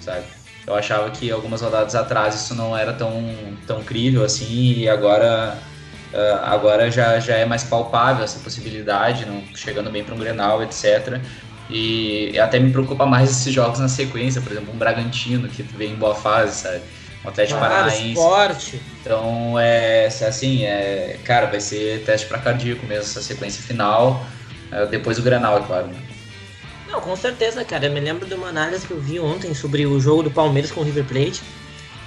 B: sabe? Eu achava que algumas rodadas atrás isso não era tão, tão crível assim, e agora, agora já, já é mais palpável essa possibilidade, não, chegando bem para um Grenal, etc. E até me preocupa mais esses jogos na sequência, por exemplo, um Bragantino que vem em boa fase, sabe? O Atlético
C: Claro,
B: Paranaense.
C: esporte.
B: Então, é assim, é, cara, vai ser teste para cardíaco mesmo essa sequência final. é, depois do Granal, é claro. né?
C: Não, com certeza, cara. Eu me lembro de uma análise que eu vi ontem sobre o jogo do Palmeiras com o River Plate.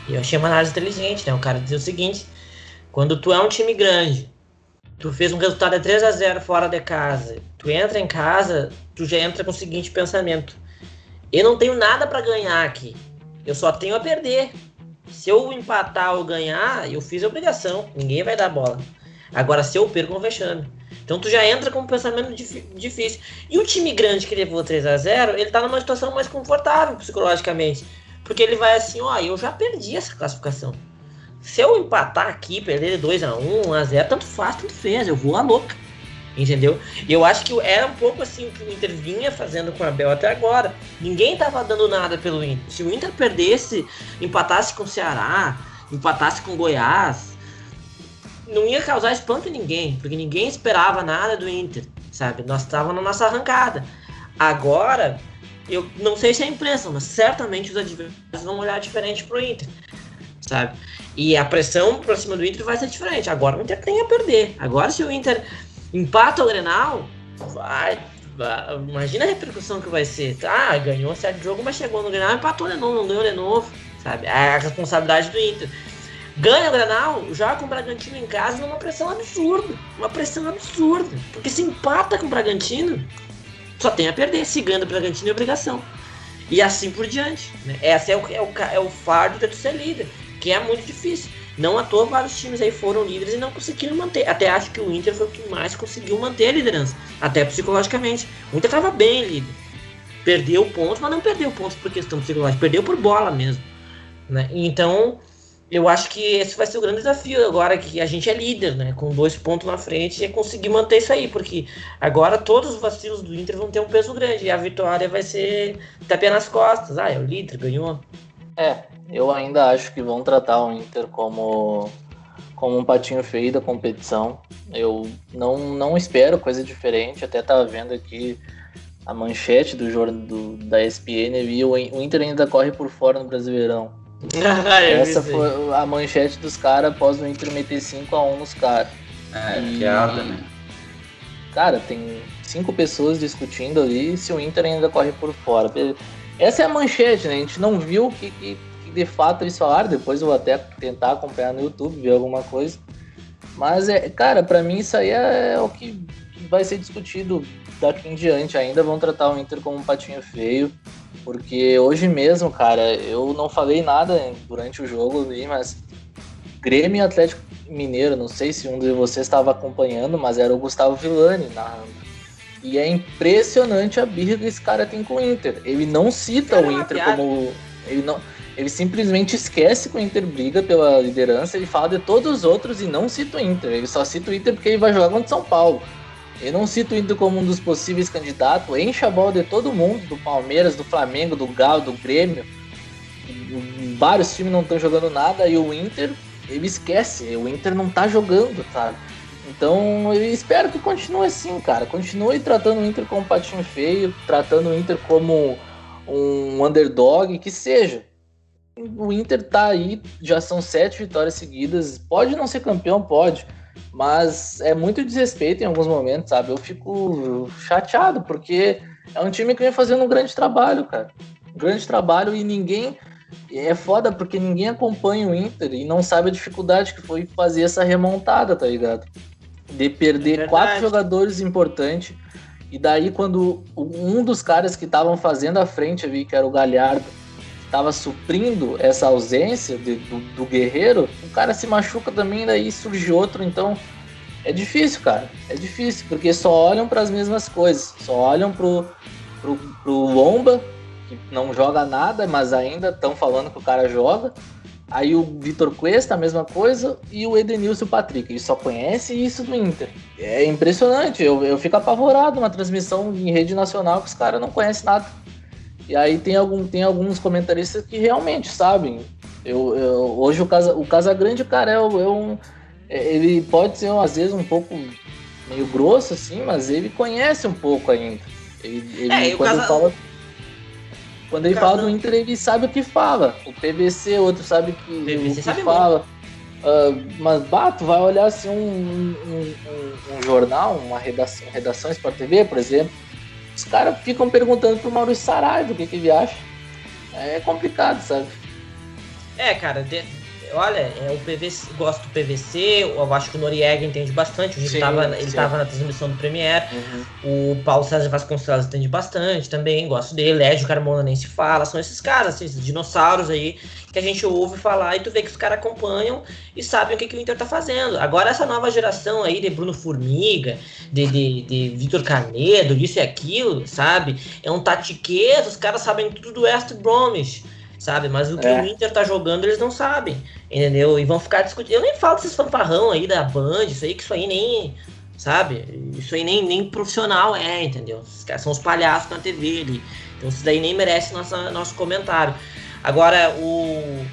C: E eu achei uma análise inteligente, né? O cara dizia o seguinte: quando tu é um time grande, tu fez um resultado de 3 a 0 fora de casa, tu entra em casa, tu já entra com o seguinte pensamento: eu não tenho nada para ganhar aqui. Eu só tenho a perder. Se eu empatar ou ganhar, eu fiz a obrigação. Ninguém vai dar bola. Agora, se eu perco, vou vexame. Então tu já entra com um pensamento dif- difícil. E o time grande que levou 3 a 0 ele tá numa situação mais confortável psicologicamente. Porque ele vai assim, ó, eu já perdi essa classificação. Se eu empatar aqui, perder de 2 a 1 1 a 0 tanto faz, tanto fez. Eu vou a louca. Entendeu? E eu acho que era um pouco assim o que o Inter vinha fazendo com o Abel até agora. Ninguém tava dando nada pelo Inter. Se o Inter perdesse, empatasse com o Ceará, empatasse com o Goiás, não ia causar espanto em ninguém, porque ninguém esperava nada do Inter, sabe? Nós estávamos na nossa arrancada. Agora, eu não sei se é a imprensa, mas certamente os adversários vão olhar diferente pro Inter, sabe? E a pressão pra cima do Inter vai ser diferente. Agora o Inter tem a perder. Agora, se o Inter empata o Grenal, vai. vai- Imagina a repercussão que vai ser. Ah, ganhou certo jogo, mas chegou no Grenal, empatou de novo, não ganhou de novo, sabe? É a responsabilidade do Inter ganha o Granal, joga com o Bragantino em casa numa pressão absurda. Uma pressão absurda. Porque se empata com o Bragantino, só tem a perder. Se ganha do Bragantino é obrigação. E assim por diante. Né? Esse é o, é, o, é o fardo de ser líder, que é muito difícil. Não à toa vários times aí foram líderes e não conseguiram manter. Até acho que o Inter foi o que mais conseguiu manter a liderança. Até psicologicamente. O Inter estava bem líder. Perdeu pontos, mas não perdeu pontos por questão psicológica. Perdeu por bola mesmo. Né? Então, eu acho que esse vai ser o grande desafio agora que a gente é líder, né? Com dois pontos na frente é conseguir manter isso aí, porque agora todos os vacilos do Inter vão ter um peso grande e a vitória vai ser tapé nas costas. Ah, é o líder, ganhou.
D: É, eu ainda acho que vão tratar o Inter como, como um patinho feio da competição. Eu não, não espero coisa diferente. Até tava vendo aqui a manchete do jornal do, da ESPN e o, o Inter ainda corre por fora no Brasileirão.
C: Ah,
D: Essa foi a manchete dos caras após o Inter meter 5x1 nos caras.
B: É,
D: E-
B: piada, né?
D: Cara, tem cinco pessoas discutindo ali se o Inter ainda corre por fora. Essa é a manchete, né? A gente não viu o que, que, que de fato eles falaram. Depois eu vou até tentar acompanhar no YouTube, ver alguma coisa. Mas, é, cara, pra mim isso aí é o que vai ser discutido daqui em diante. Ainda vão tratar o Inter como um patinho feio. Porque hoje mesmo, cara, eu não falei nada durante o jogo ali, mas Grêmio Atlético Mineiro, não sei se um de vocês estava acompanhando, mas era o Gustavo Villani narrando. E é impressionante a birra que esse cara tem com o Inter. Ele não cita
C: é
D: o
C: uma
D: Inter como. Ele, não, ele simplesmente esquece que o Inter briga pela liderança, ele fala de todos os outros e não cita o Inter. Ele só cita o Inter porque ele vai jogar contra o São Paulo. Ele não cita o Inter como um dos possíveis candidatos, enche a bola de todo mundo, do Palmeiras, do Flamengo, do Galo, do Grêmio. Vários times não estão jogando nada e o Inter, ele esquece, o Inter não tá jogando, sabe? Então eu espero que continue assim, cara. Continue tratando o Inter como um patinho feio, tratando o Inter como um underdog, que seja. O Inter tá aí, já são sete vitórias seguidas. Pode não ser campeão, pode. Mas é muito desrespeito em alguns momentos, sabe? Eu fico chateado, porque é um time que vem fazendo um grande trabalho, cara. Um grande trabalho e ninguém. É foda porque ninguém acompanha o Inter e não sabe a dificuldade que foi fazer essa remontada, tá ligado? De perder
C: Verdade.
D: quatro jogadores importantes. E daí, quando um dos caras que estavam fazendo a frente ali, que era o Galhardo, estava suprindo essa ausência de- do, do Guerreiro, o cara se machuca também, daí surge outro, então é difícil, cara. É difícil, porque só olham para as mesmas coisas, só olham pro, pro, pro Lomba, que não joga nada, mas ainda estão falando que o cara joga. Aí o Vitor Cuesta, a mesma coisa, e o Edenilson e o Patrick. Ele só conhece isso do Inter. É impressionante, eu, eu fico apavorado numa transmissão em rede nacional que os caras não conhecem nada. E aí tem, algum, tem alguns comentaristas que realmente sabem. Eu, eu- hoje o Casa, o Casagrande, cara, é, um- é um. é- Ele pode ser às vezes um pouco meio grosso, assim, mas ele conhece um pouco ainda. Ele, ele
C: É,
D: quando
C: Casa-
D: fala. Quando ele fala do Inter, ele sabe o que fala. O PVC, outro sabe que, PVC o que fala. Uh, mas, Bato, vai olhar assim um, um, um, um jornal, uma redação, redação Sport TV, por exemplo. Os caras ficam perguntando pro Maurício Saraiva o que, que ele acha. É complicado, sabe?
C: É, cara, olha, é, o PVC, gosto do PVC, eu acho que o Noriega entende bastante, ele estava na transmissão do Premier, uhum. o Paulo César Vasconcelos entende bastante também, gosto dele, Lédio Carmona nem se fala, são esses caras, assim, esses dinossauros aí, que a gente ouve falar e tu vê que os caras acompanham e sabem o que, que o Inter tá fazendo. Agora essa nova geração aí de Bruno Formiga, de, de, de Vitor Canedo, disso e aquilo, sabe? É um tatiqueiro, os caras sabem tudo do West Bromwich sabe? Mas o que é. o Inter tá jogando, eles não sabem, entendeu? E vão ficar discutindo. Eu nem falo desses fanfarrão aí da Band, isso aí, que isso aí nem, sabe? Isso aí nem, nem profissional é, entendeu? São os palhaços na TV ali. Então isso daí nem merece nossa, nosso comentário. Agora, o.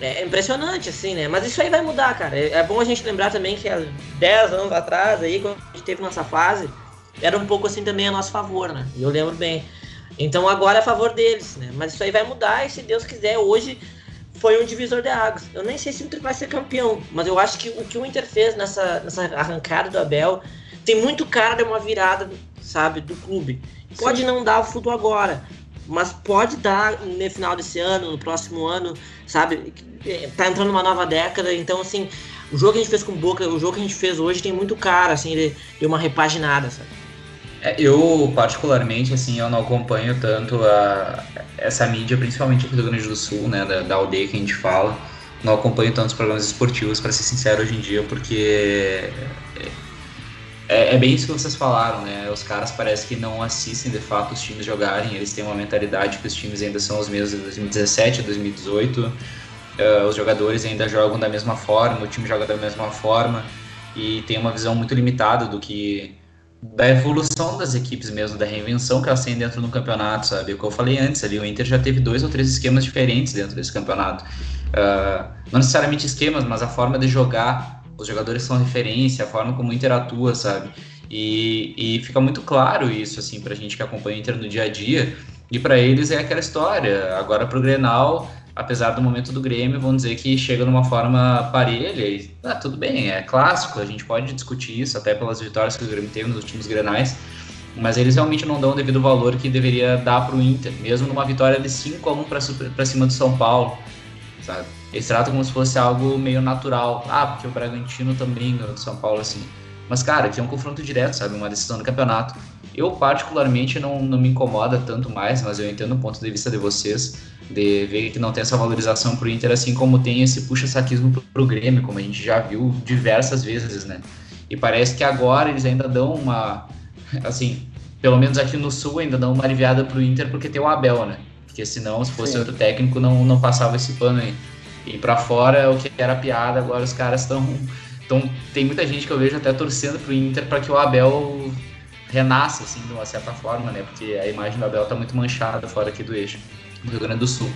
C: É impressionante, assim, né? Mas isso aí vai mudar, cara. É, é bom a gente lembrar também que há 10 anos atrás, aí, quando a gente teve nossa fase, era um pouco assim também a nosso favor, né? E eu lembro bem. Então agora é a favor deles, né? Mas isso aí vai mudar e se Deus quiser, hoje foi um divisor de águas. Eu nem sei se o Inter vai ser campeão, mas eu acho que o que o Inter fez nessa, nessa arrancada do Abel tem muito cara de uma virada, sabe, do clube. Pode Sim. não dar o fruto agora, mas pode dar no final desse ano, no próximo ano, sabe? Tá entrando uma nova década, então assim, o jogo que a gente fez com Boca, o jogo que a gente fez hoje tem muito cara, assim, de, de uma repaginada, sabe?
B: É, eu, particularmente, assim, eu não acompanho tanto a, essa mídia, principalmente aqui do Rio Grande do Sul, né, da, da aldeia que a gente fala. Não acompanho tantos programas esportivos, para ser sincero, hoje em dia, porque é, é, bem isso que vocês falaram, né? Os caras parece que não assistem de fato os times jogarem, eles têm uma mentalidade que os times ainda são os mesmos de 2017, 2018. Uh, os jogadores ainda jogam da mesma forma, o time joga da mesma forma e tem uma visão muito limitada do que da evolução das equipes mesmo, da reinvenção que elas têm dentro do campeonato, sabe? O que eu falei antes ali, o Inter já teve dois ou três esquemas diferentes dentro desse campeonato. Uh, não necessariamente esquemas, mas a forma de jogar, os jogadores são referência, a forma como o Inter atua, sabe? E, e fica muito claro isso, assim, pra gente que acompanha o Inter no dia a dia, e para eles é aquela história. Agora pro Grenal, apesar do momento do Grêmio, vamos dizer que chega numa forma parelha e ah, tudo bem, é clássico, a gente pode discutir isso até pelas vitórias que o Grêmio teve nos últimos Grenais, mas eles realmente não dão o devido valor que deveria dar para o Inter, mesmo numa vitória de 5 a 1 para cima do São Paulo, sabe? Eles tratam como se fosse algo meio natural. Ah, porque o Bragantino também ganhou do São Paulo assim. Mas, cara, aqui é um confronto direto, sabe? Uma decisão do campeonato. Eu, particularmente, não, não me incomoda tanto mais, mas eu entendo o ponto de vista de vocês de ver que não tem essa valorização pro Inter, assim como tem esse puxa-saquismo pro, pro Grêmio, como a gente já viu diversas vezes, né? E parece que agora eles ainda dão uma, assim, pelo menos aqui no Sul ainda dão uma aliviada pro Inter porque tem o Abel, né? Porque senão, se fosse Sim. outro técnico, não, não passava esse pano aí. E para fora, o que era piada, agora os caras estão... Então, tem muita gente que eu vejo até torcendo pro Inter para que o Abel renasça, assim, de uma certa forma, né? Porque a imagem do Abel tá muito manchada fora aqui do eixo do Rio Grande do Sul.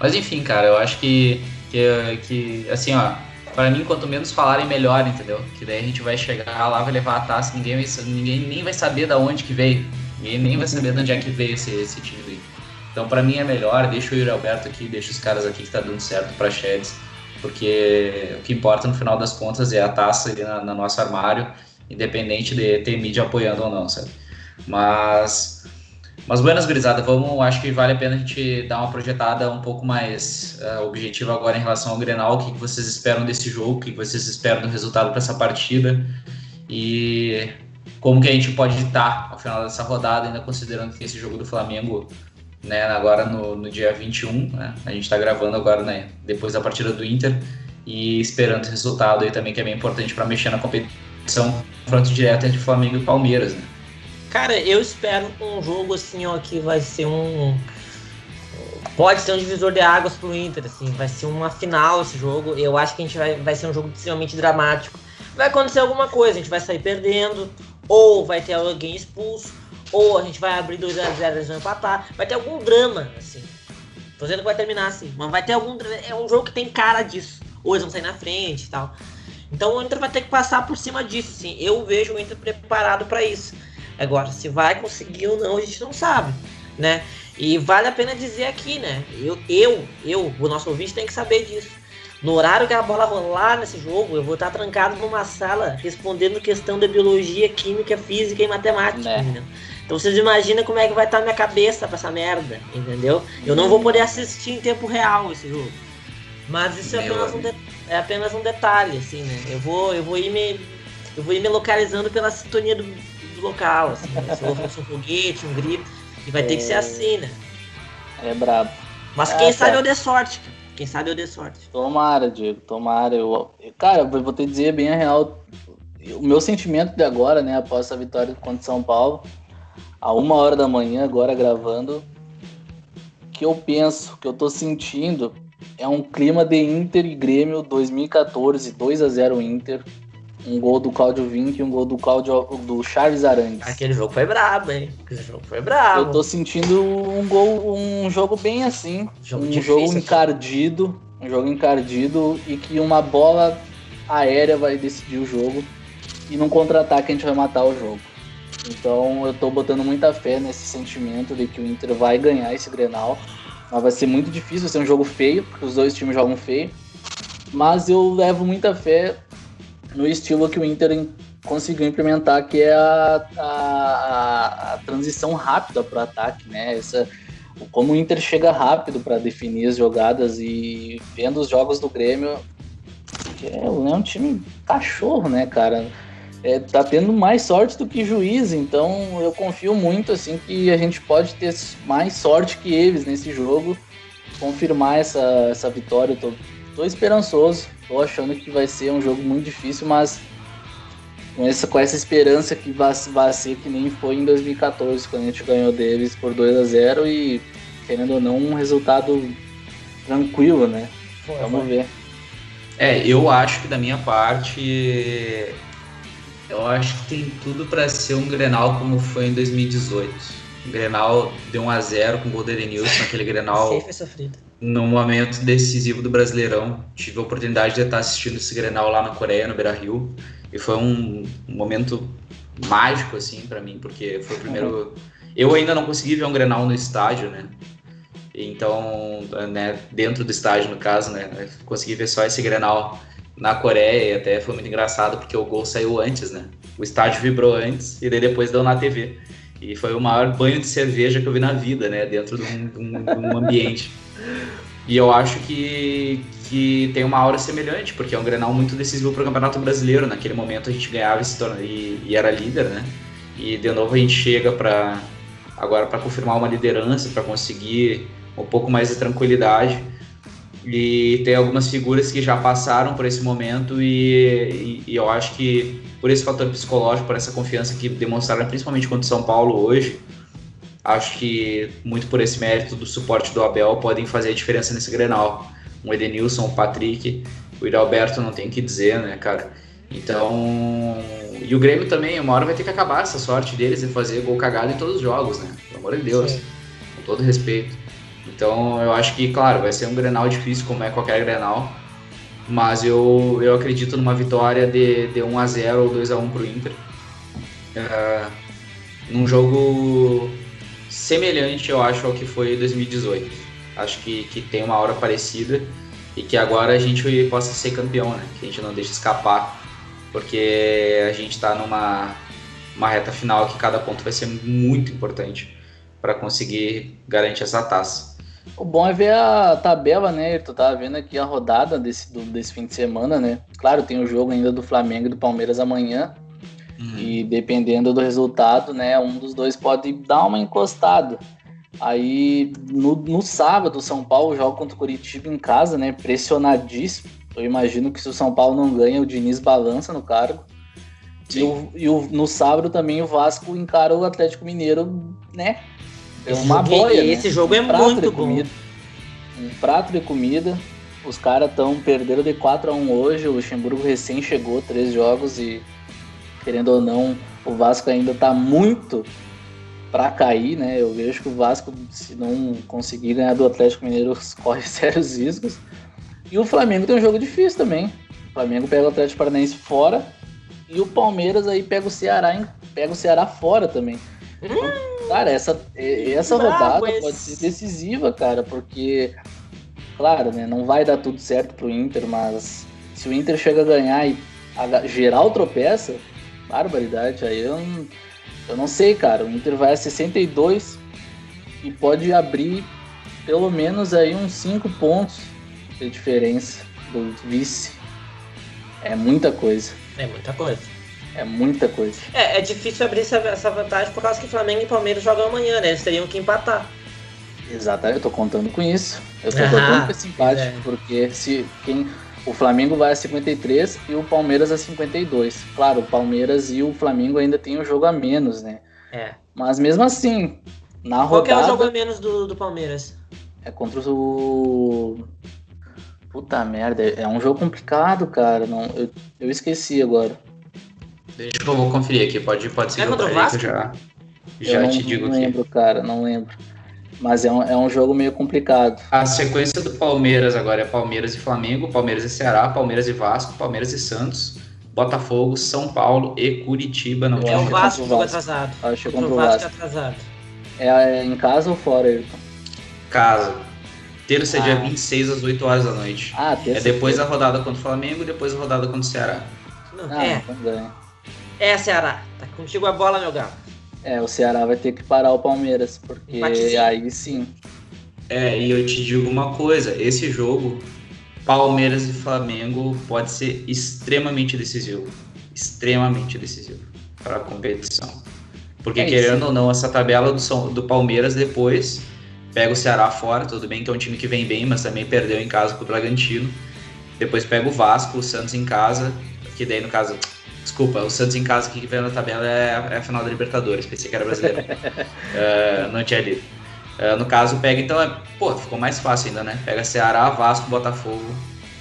B: Mas enfim, cara, eu acho que, que, que assim, ó, para mim, quanto menos falarem, melhor, entendeu? Que daí a gente vai chegar lá, vai levar a taça, ninguém, vai, ninguém nem vai saber da onde que veio. Ninguém nem vai saber de onde é que veio esse, esse time aí. Então, para mim é melhor, deixa o Yuri Alberto aqui, deixa os caras aqui que tá dando certo pra Sheds, porque o que importa no final das contas é a taça ali na, no nosso armário, independente de ter mídia apoiando ou não, sabe? Mas mas buenas, gurizada, vamos, acho que vale a pena a gente dar uma projetada um pouco mais uh, objetiva agora em relação ao Grenal, o que, vocês esperam desse jogo, o que, vocês esperam do resultado para essa partida? E como que a gente pode estar ao final dessa rodada, ainda considerando que esse jogo do Flamengo, né, agora no, no dia 21, né, a gente está gravando agora, né, depois da partida do Inter e esperando o resultado aí também, que é bem importante para mexer na competição, confronto direto entre Flamengo e Palmeiras, né.
C: Cara, eu espero um jogo assim, ó, que vai ser um. Pode ser um divisor de águas pro Inter, assim, vai ser uma final esse jogo. Eu acho que a gente vai, vai ser um jogo extremamente dramático. Vai acontecer alguma coisa, a gente vai sair perdendo, ou vai ter alguém expulso, ou a gente vai abrir 2x0 e vão empatar. Vai ter algum drama, assim. Tô dizendo que vai terminar assim, mas vai ter algum. É um jogo que tem cara disso. Ou eles vão sair na frente e tal. Então o Inter vai ter que passar por cima disso, assim. Eu vejo o Inter preparado para isso. Agora, se vai conseguir ou não, a gente não sabe, né? E vale a pena dizer aqui, né? Eu, eu, eu, o nosso ouvinte tem que saber disso. No horário que a bola rolar nesse jogo, eu vou estar trancado numa sala respondendo questão de biologia, química, física e matemática, entendeu? Então vocês imaginam como é que vai estar minha cabeça pra essa merda, entendeu? Eu não vou poder assistir em tempo real esse jogo. Mas isso é apenas, um
B: amigo.
C: É apenas um detalhe, assim, né? Eu vou, eu vou ir me. Eu vou ir me localizando pela sintonia do, do local, assim, né? Se eu ouço um foguete, um grito. E vai ter que ser
D: É.
C: assim, né?
D: É brabo.
C: Mas
D: Ah,
C: quem
D: tá.
C: sabe eu dê sorte, cara. Quem sabe eu dê sorte.
D: Tomara, Diego, tomara. Eu, cara, eu vou te dizer bem a real. O meu sentimento de agora, né, após essa vitória contra São Paulo, a uma hora da manhã, agora gravando, que eu penso, que eu tô sentindo, é um clima de Inter e Grêmio 2014, 2 a 0 Inter. Um gol do Cláudio Vinck e um gol do Cláudio do Charles Arangues.
C: Aquele jogo foi brabo, hein? Aquele jogo foi brabo.
D: Eu tô sentindo um gol, um jogo bem assim,
C: Jogo
D: um jogo
C: aqui.
D: encardido, um jogo encardido e que uma bola aérea vai decidir o jogo e num contra-ataque a gente vai matar o jogo. Então eu tô botando muita fé nesse sentimento de que o Inter vai ganhar esse Grenal, mas vai ser muito difícil, vai ser um jogo feio, porque os dois times jogam feio. Mas eu levo muita fé no estilo que o Inter conseguiu implementar, que é a, a, a- transição rápida para o ataque, né? Essa, como o Inter chega rápido para definir as jogadas e vendo os jogos do Grêmio, é, é um time cachorro, né, cara? É, tá tendo mais sorte do que juiz, então eu confio muito assim que a gente pode ter mais sorte que eles nesse jogo, confirmar essa, essa vitória. Eu tô, tô esperançoso, tô achando que vai ser um jogo muito difícil, mas com essa, com essa esperança que vai, vai ser que nem foi em 2014, quando a gente ganhou deles por 2 a 0 e, querendo ou não, um resultado tranquilo, né?
C: Foi,
D: Vamos
C: foi.
D: ver.
B: É, eu acho que da minha parte, eu acho que tem tudo pra ser um Grenal como foi em 2018. O Grenal deu 1 a 0 com o gol do Edenilson, aquele Grenal
C: foi sofrido.
B: no momento decisivo do Brasileirão. Tive a oportunidade de estar assistindo esse Grenal lá na Coreia, no Beira-Rio, e foi um, um momento mágico assim pra mim, porque foi o primeiro eu ainda não consegui ver um Grenal no estádio, né? Então, né, dentro do estádio no caso, né, consegui ver só esse Grenal na Coreia e até foi muito engraçado porque o gol saiu antes, né? O estádio vibrou antes e daí depois deu na TV. E foi o maior banho de cerveja que eu vi na vida, né? Dentro de um, de um- de um ambiente. E eu acho que, que tem uma aura semelhante, porque é um Grenal muito decisivo para o Campeonato Brasileiro. Naquele momento a gente ganhava e, e era líder, né? E de novo a gente chega para agora para confirmar uma liderança, para conseguir um pouco mais de tranquilidade. E tem algumas figuras que já passaram por esse momento e, e- e eu acho que por esse fator psicológico, por essa confiança que demonstraram principalmente contra o São Paulo hoje, acho que muito por esse mérito do suporte do Abel podem fazer a diferença nesse Grenal. Um Edenilson, um Patrick, o Alberto não tem o que dizer, né, cara? Então, e o Grêmio também, uma hora vai ter que acabar essa sorte deles de fazer gol cagado em todos os jogos, né? Pelo amor de Deus,
C: Sim.
B: com todo respeito. Então, eu acho que, claro, vai ser um Grenal difícil, como é qualquer Grenal, mas eu, eu acredito numa vitória de, de 1 a 0 ou 2 a 1 pro Inter. É, num jogo semelhante, eu acho, ao que foi 2018. Acho que, que tem uma hora parecida e que agora a gente possa ser campeão, né? Que a gente não deixe escapar, porque a gente está numa uma reta final que cada ponto vai ser muito importante para conseguir garantir essa taça.
D: O bom é ver a tabela, né? Tu tava vendo aqui a rodada desse, do- desse fim de semana, né? Claro, tem o jogo ainda do Flamengo e do Palmeiras amanhã. E dependendo do resultado, né? Um dos dois pode dar uma encostada. Aí no, no sábado, o São Paulo joga contra o Curitiba em casa, né? Pressionadíssimo. Eu imagino que se o São Paulo não ganha, o Diniz balança no cargo. E,
B: Sim.
D: o, e o- no sábado também o Vasco encara o Atlético Mineiro, né? É
C: Esse
D: uma boia, né?
C: esse jogo é
D: Um prato
C: muito
D: de
C: bom.
D: comida. Um prato de comida. Os caras estão perderam de 4 a 1 hoje. O Luxemburgo recém chegou, três jogos e querendo ou não, o Vasco ainda tá muito para cair, né? Eu vejo que o Vasco, se não conseguir ganhar do Atlético Mineiro, corre sérios riscos. E o Flamengo tem um jogo difícil também. O Flamengo pega o Atlético Paranaense fora e o Palmeiras aí pega o Ceará, pega o Ceará fora também. Cara, essa, essa rodada
C: esse.
D: pode ser decisiva, cara, porque, claro, né, não vai dar tudo certo pro Inter, mas se o Inter chega a ganhar e a geral tropeça, barbaridade, aí eu não, eu não sei, cara. O Inter vai a 62 e pode abrir pelo menos aí uns 5 pontos de diferença do vice. É muita coisa,
C: É muita coisa.
D: É muita coisa.
C: É, é difícil abrir essa, essa vantagem por causa que Flamengo e Palmeiras jogam amanhã, né? Eles teriam que empatar.
D: Exatamente, eu tô contando com isso. Eu tô
C: Ah,
D: contando com esse empate,
C: é.
D: porque se quem o Flamengo vai a 53 e o Palmeiras a 52. Claro, o Palmeiras e o Flamengo ainda tem um jogo a menos, né?
C: É.
D: Mas mesmo assim, na
C: Qual que é o
D: rodada
C: jogo a menos do, do Palmeiras?
D: é contra o Puta merda, é um jogo complicado, cara. Não, eu, eu esqueci agora.
B: Deixa eu vou conferir aqui, pode, pode ser
C: É
B: eu
C: o
B: aí que eu
C: Vasco?
B: já,
D: eu
B: já
D: não,
B: te digo
D: não
B: aqui.
D: lembro, cara, não lembro. Mas é um, é um jogo meio complicado.
B: A sequência do Palmeiras agora é Palmeiras e Flamengo, Palmeiras e Ceará, Palmeiras e Vasco, Palmeiras e Santos, Botafogo, São Paulo e Curitiba. Não
D: Eu
C: É
B: tinha
C: o Vasco
D: Vasco.
C: atrasado.
D: Acho que
C: o Vasco
D: Vasco.
C: atrasado.
D: É, é em casa ou fora, Ayrton?
B: casa. Terça,
D: Ah.
B: dia 26, às 8 horas da noite.
D: Ah,
B: É
D: terça
B: depois da rodada contra o Flamengo e depois a rodada contra o Ceará.
C: Não,
D: Ah,
C: é,
D: então ganha.
C: É Ceará. Tá contigo a bola, meu galo.
D: É, o Ceará vai ter que parar o Palmeiras, porque
C: Empatezinho.
D: aí sim.
B: É, e eu te digo uma coisa, esse jogo, Palmeiras e Flamengo, pode ser extremamente decisivo. Extremamente decisivo para a competição. Porque
D: É
B: querendo ou não, essa tabela do, São- do Palmeiras depois pega o Ceará fora, tudo bem que é um time que vem bem, mas também perdeu em casa pro Bragantino. Depois pega o Vasco, o Santos em casa, que daí no caso. Desculpa, o Santos em casa que veio na tabela é a, é a final da Libertadores, pensei que era brasileiro. É, não tinha lido. É, no caso, pega então, é, pô, ficou mais fácil ainda, né? Pega Ceará, Vasco, Botafogo,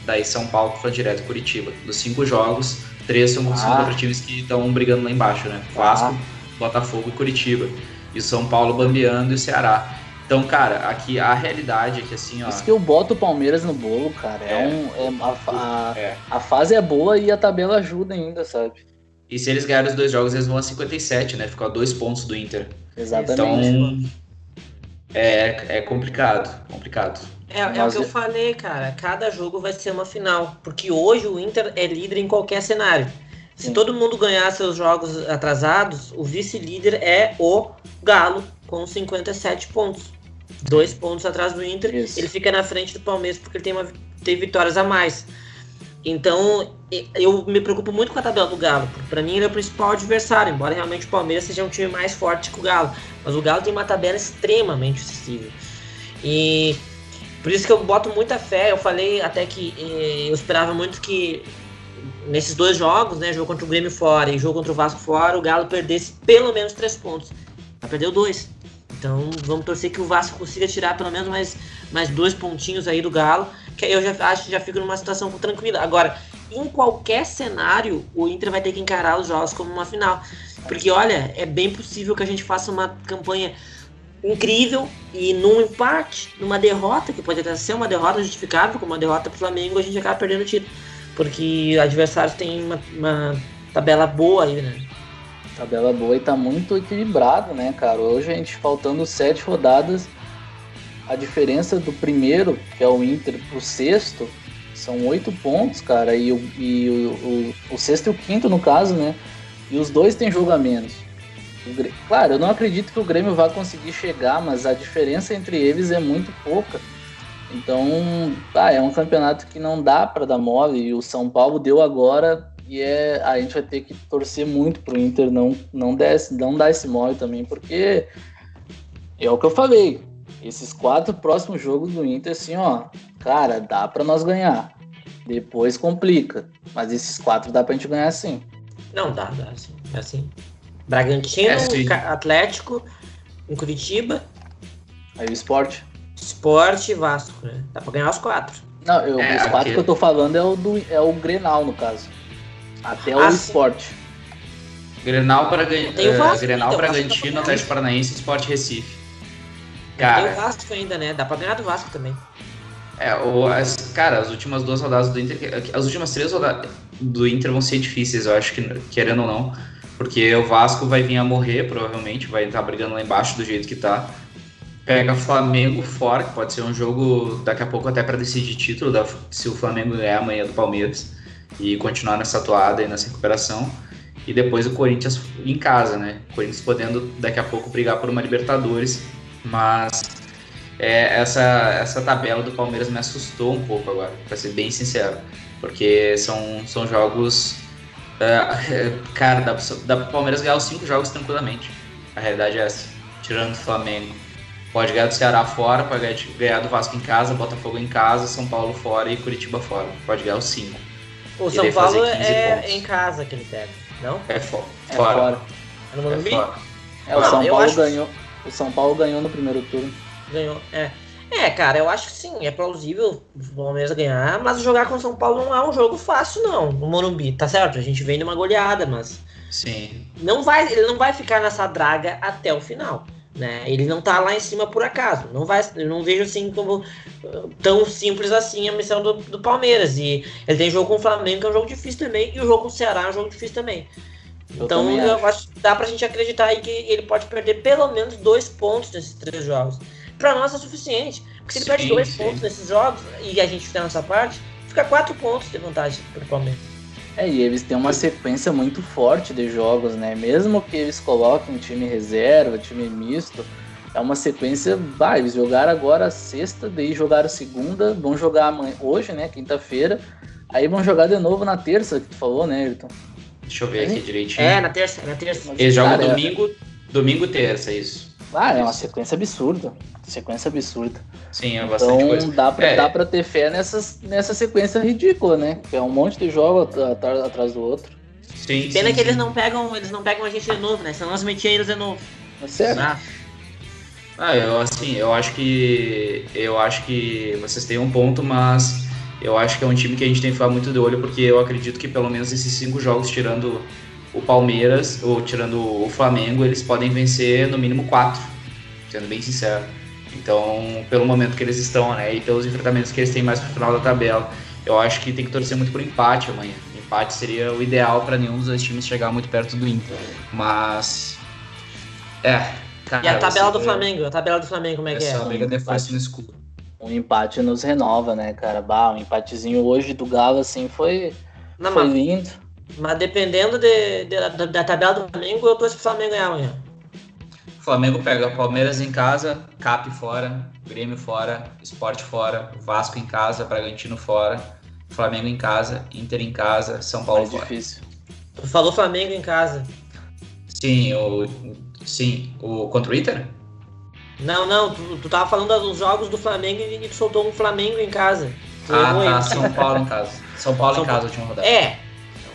B: daí São Paulo, foi direto Curitiba. Dos cinco jogos, três são, são
D: Ah.
B: contra times que estão brigando lá embaixo, né? Vasco, Botafogo e Curitiba. E o São Paulo bambeando e o Ceará. Então, cara, aqui a realidade é que assim, ó.
D: Isso que eu boto o Palmeiras no bolo, cara. É,
B: É.
D: um. é- a,
B: É.
D: a fase é boa e a tabela ajuda ainda, sabe?
B: E se eles ganharem os dois jogos, eles vão a 57, né? Ficou a dois pontos do Inter.
D: Exatamente.
B: Então. É, é complicado, complicado.
C: É, é o
D: Mas
C: que eu
D: é-
C: falei, cara. Cada jogo vai ser uma final. Porque hoje o Inter é líder em qualquer cenário. Se
D: Sim.
C: todo mundo ganhar seus jogos atrasados, o vice-líder é o Galo, com 57 pontos. Dois pontos atrás do Inter.
D: Isso.
C: Ele fica na frente do Palmeiras porque ele tem, uma, tem vitórias a mais. Então, eu me preocupo muito com a tabela do Galo. porque Pra mim, ele é o principal adversário, embora realmente o Palmeiras seja um time mais forte que o Galo. Mas o Galo tem uma tabela extremamente acessível. E por isso que eu boto muita fé. Eu falei até que eh, eu esperava muito que nesses dois jogos, né, jogo contra o Grêmio fora e jogo contra o Vasco fora, o Galo perdesse pelo menos três pontos. Já perdeu dois. Então vamos torcer que o Vasco consiga tirar pelo menos mais, mais dois pontinhos aí do Galo, que aí eu já acho que já fico numa situação tranquila. Agora, em qualquer cenário, o Inter vai ter que encarar os jogos como uma final. Porque, olha, é bem possível que a gente faça uma campanha incrível e num empate, numa derrota, que pode até ser uma derrota justificável, como uma derrota pro Flamengo, a gente acaba perdendo o título. Porque adversários têm uma, uma tabela boa aí, né?
D: Tabela boa e tá muito equilibrado, né, cara? Hoje a gente faltando sete rodadas, a diferença do primeiro, que é o Inter, pro sexto, são oito pontos, cara. E, o, e o, o, o sexto e o quinto, no caso, né? E os dois têm jogo a menos. Claro, eu não acredito que o Grêmio vá conseguir chegar, mas a diferença entre eles é muito pouca. Então, ah, é um campeonato que não dá para dar mole. E o São Paulo deu agora e é, a gente vai ter que torcer muito pro Inter não, não, desse, não dar esse mole também, porque é o que eu falei. Esses quatro próximos jogos do Inter, assim, ó, cara, dá para nós ganhar. Depois complica. Mas esses quatro dá pra gente ganhar sim.
C: Não, dá, dá, assim. É assim. Bragantino,
B: É, sim.
C: Ca- Atlético, em Curitiba,
D: Aí o esporte.
C: Sport e Vasco, né? Dá pra ganhar os quatro.
D: Não, eu,
B: É,
D: os quatro
B: aqui-
D: que eu tô falando é o, do, é o Grenal, no caso. Até o
C: Ah, sim.
D: esporte.
B: Grenal, para
C: o
B: eh,
C: Vasco
B: Grenal
C: ainda, o Vasco
B: Bragantino,
C: tá
B: Atlético Paranaense e Sport Recife.
C: Tem o
B: Cara,
C: Vasco ainda, né? Dá pra ganhar do Vasco também.
B: é, o, as, cara, as últimas duas rodadas do Inter, as últimas três rodadas do Inter vão ser difíceis, eu acho que, querendo ou não. porque o Vasco vai vir a morrer, provavelmente, vai estar brigando lá embaixo do jeito que tá. Pega Flamengo fora, que pode ser um jogo daqui a pouco até para decidir título, da, se o Flamengo ganhar amanhã do Palmeiras e continuar nessa toada e nessa recuperação. E depois o Corinthians em casa, né? O Corinthians podendo daqui a pouco brigar por uma Libertadores, mas é, essa, essa tabela do Palmeiras me assustou um pouco agora, para ser bem sincero, porque são, são jogos. É, cara, dá, dá pro Palmeiras ganhar os cinco jogos tranquilamente. A realidade é essa, tirando o Flamengo. Pode ganhar do Ceará fora, pode ganhar do Vasco em casa, Botafogo em casa, São Paulo fora e Curitiba fora. Pode ganhar os cinco.
C: O São Paulo é em casa que ele pega, não?
B: É, fo
D: é fora.
C: É no Morumbi? É, fora.
D: é o São Paulo acho... ganhou. O São Paulo ganhou no primeiro turno.
C: Ganhou, é. É, cara, eu acho que sim, é plausível o Palmeiras ganhar, mas jogar com o São Paulo não é um jogo fácil, não, no Morumbi, tá certo? A gente vem numa goleada, mas.
B: Sim.
C: Não vai, ele não vai ficar nessa draga até o final. Né? Ele não tá lá em cima por acaso. Não vai, eu não vejo assim como tão simples assim a missão do, do Palmeiras. E ele tem jogo com o Flamengo, que é um jogo difícil também, e o jogo com o Ceará é um jogo difícil também. Eu então eu acho. acho que dá pra gente acreditar aí que ele pode perder pelo menos dois pontos nesses três jogos para nós é suficiente. Porque se ele sim, perde dois sim. pontos nesses jogos e a gente fizer nossa parte, fica quatro pontos de vantagem para o Palmeiras.
D: É, e eles têm uma sequência muito forte de jogos, né? Mesmo que eles coloquem time reserva, time misto, é uma sequência. Vai, eles jogaram agora sexta, daí jogaram segunda, vão jogar amanhã, hoje, né? Quinta-feira. Aí vão jogar de novo na terça, que tu falou, né, Ayrton?
B: Deixa eu ver aqui direitinho.
C: É, na terça, na terça.
B: Eles jogam domingo, domingo terça, isso.
D: Ah, é uma sequência absurda. Sequência absurda.
B: Sim, é bastante então, coisa.
D: Dá pra, é. dá pra ter fé nessas, nessa sequência ridícula, né? Que é um monte de jogo atrás, atrás do outro.
C: Sim, Pena sim, que sim. eles não pegam, eles não pegam a gente de novo, né? Senão nós metia eles de novo.
D: É sério?
B: Ah. ah, eu assim, eu acho que. Eu acho que vocês têm um ponto, mas eu acho que é um time que a gente tem que ficar muito de olho, porque eu acredito que pelo menos esses cinco jogos, tirando o Palmeiras, ou tirando o Flamengo, eles podem vencer no mínimo quatro, sendo bem sincero. Então, pelo momento que eles estão, né, e pelos enfrentamentos que eles têm mais pro final da tabela, eu acho que tem que torcer muito por empate amanhã. Empate seria o ideal para nenhum dos dois times chegar muito perto do Inter. Mas. É.
C: Cara, e a tabela do Flamengo? A tabela do Flamengo, como é que é?
B: Essa briga de no escuro.
D: Um empate nos renova, né, cara? Bah, um empatezinho hoje do Galo, assim, foi, Não, foi lindo.
C: Mas dependendo de, de, da, da, tabela do Flamengo, eu torço pro Flamengo ganhar amanhã.
B: Flamengo pega Palmeiras em casa, Cap fora, Grêmio fora, Sport fora, Vasco em casa, Bragantino fora, Flamengo em casa, Inter em casa, São Paulo Mais fora.
D: difícil.
C: Tu falou Flamengo em casa.
B: Sim, o, sim, o contra o Inter?
C: Não, não, tu, tu tava falando dos jogos do Flamengo e tu soltou um Flamengo em casa.
B: Tu ah, tá, São Paulo em casa. São Paulo São em casa, última rodada.
C: É,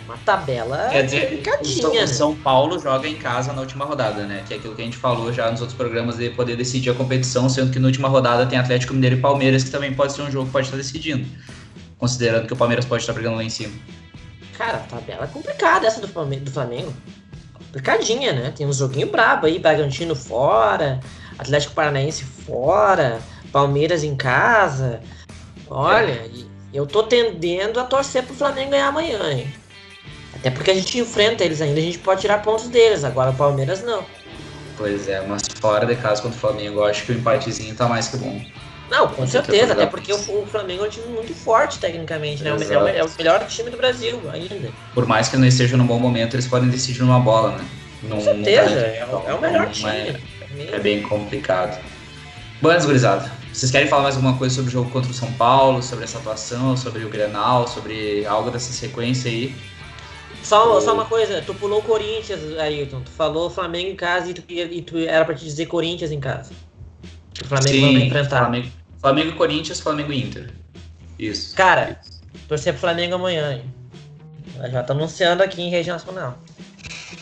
C: uma tabela
B: Quer dizer, o, né? São Paulo joga em casa na última rodada, né? Que é aquilo que a gente falou já nos outros programas de poder decidir a competição, sendo que na última rodada tem Atlético Mineiro e Palmeiras, que também pode ser um jogo que pode estar decidindo. Considerando que o Palmeiras pode estar brigando lá em cima.
C: Cara, tabela é complicada essa do Flamengo. Complicadinha, né? Tem um joguinho brabo aí, Bragantino fora, Atlético Paranaense fora, Palmeiras em casa. Olha, é. eu tô tendendo a torcer pro Flamengo ganhar amanhã, hein? Até porque a gente enfrenta eles ainda, a gente pode tirar pontos deles, agora o Palmeiras não.
B: Pois é, mas fora de casa contra o Flamengo, eu acho que o empatezinho tá mais que bom.
C: Não, com certeza, até porque o, o, Flamengo é um time muito forte tecnicamente, né? É o, é o, melhor time do Brasil ainda.
B: Por mais que não esteja num bom momento, eles podem decidir numa bola, né?
C: Com certeza, é, é, o melhor time.
B: É, é, bem complicado. Bom, gurizada, vocês querem falar mais alguma coisa sobre o jogo contra o São Paulo, sobre essa atuação, sobre o Grenal, sobre algo dessa sequência aí?
C: Só, só uma coisa, tu pulou Corinthians, Ailton. Tu falou Flamengo em casa e tu, e tu era pra te dizer Corinthians em casa.
B: O Flamengo Sim, vai enfrentar. Flamengo, Flamengo Corinthians, Flamengo Inter. Isso.
C: Cara, isso. torcer pro Flamengo amanhã, hein? Já tá anunciando aqui em rede nacional.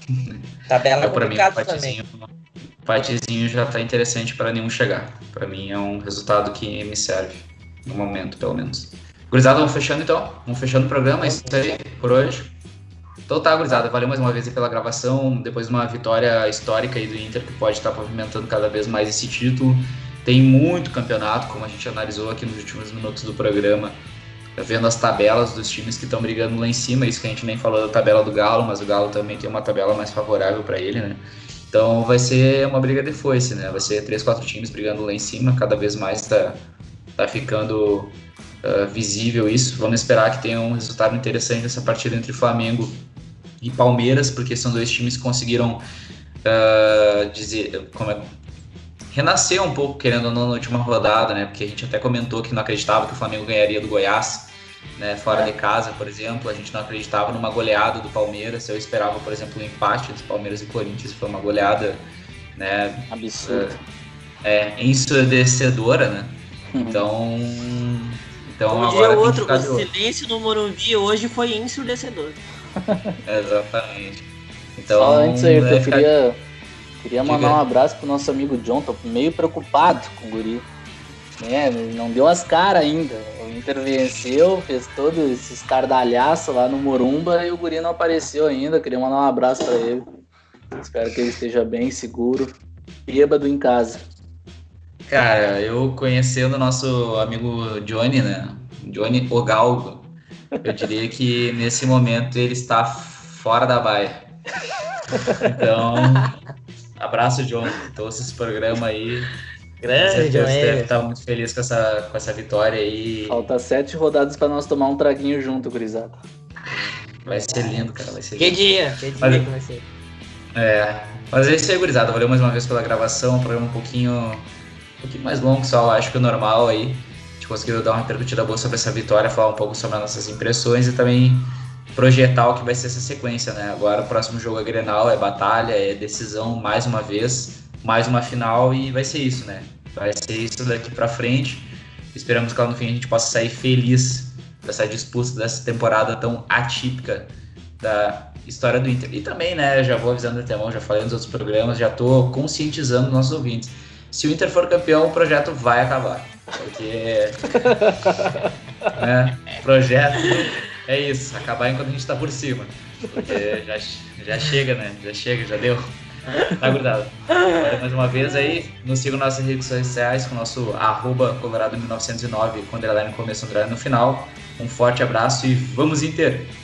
C: Tabela é, complicada também.
B: O empatezinho já tá interessante para nenhum chegar. Para mim é um resultado que me serve. No momento, pelo menos. Gurizada, vamos fechando então. Vamos fechando o programa. É isso aí por hoje. Então tá, gurizada, valeu mais uma vez pela gravação, depois de uma vitória histórica aí do Inter, que pode estar pavimentando cada vez mais esse título. Tem muito campeonato, como a gente analisou aqui nos últimos minutos do programa. vendo as tabelas dos times que estão brigando lá em cima, isso que a gente nem falou da tabela do Galo, mas o Galo também tem uma tabela mais favorável para ele, né? Então vai ser uma briga de foice, né? Vai ser três, quatro times brigando lá em cima, cada vez mais tá, tá ficando uh, visível isso. Vamos esperar que tenha um resultado interessante nessa partida entre Flamengo e Palmeiras, porque são dois times que conseguiram uh, dizer, como é, renascer um pouco, querendo ou não, na última rodada, né? Porque a gente até comentou que não acreditava que o Flamengo ganharia do Goiás, né? Fora é. de casa, por exemplo. A gente não acreditava numa goleada do Palmeiras. Eu esperava, por exemplo, um empate entre Palmeiras e Corinthians. Foi uma goleada, né?
D: Absurda.
B: É, ensurdecedora, né? Uhum. Então. Então
C: Como
B: agora.
C: outro, o silêncio no Morumbi hoje foi ensurdecedor.
B: Exatamente. Então,
D: Só antes aí, eu queria Queria mandar um abraço pro nosso amigo John, tô meio preocupado com o Guri. É, não deu as caras ainda. O Inter venceu, fez todo esse escardalhaço lá no Morumba e o Guri não apareceu ainda. Queria mandar um abraço para ele. Espero que ele esteja bem, seguro, bêbado em casa.
B: Cara, eu conhecendo o nosso amigo Johnny, né? Johnny Ogalgo, eu diria que nesse momento ele está fora da baia. Então, Abraço, John. Todos esse programa aí.
C: Grande, John. Você
B: deve estar muito feliz com essa, com essa vitória aí.
D: Falta sete rodadas para nós tomar um traguinho junto, gurizada.
B: Vai ser lindo, cara. Vai ser
C: que
B: lindo.
C: dia, que dia Mas, que vai ser.
B: É. Mas é isso aí, gurizada. Valeu mais uma vez pela gravação. Um programa um pouquinho, um pouquinho mais longo, só acho que o normal aí. Gente conseguiu dar uma repercutida boa sobre essa vitória, falar um pouco sobre as nossas impressões e também projetar o que vai ser essa sequência, né? Agora o próximo jogo é Grenal, é batalha, é decisão mais uma vez, mais uma final e vai ser isso, né? Vai ser isso daqui para frente. Esperamos que lá no fim a gente possa sair feliz dessa disputa dessa temporada tão atípica da história do Inter. E também, né, já vou avisando até mão, já falei nos outros programas, já tô conscientizando nossos ouvintes. Se o Inter for campeão, o projeto vai acabar. Porque. né, projeto é isso, acabar enquanto a gente tá por cima. Porque já, já chega, né? Já chega, já deu. Tá grudado. mais uma vez aí, nos sigam nas redes sociais com o nosso arroba Colorado1909 com underline começo underline no final. Um forte abraço e vamos Inter!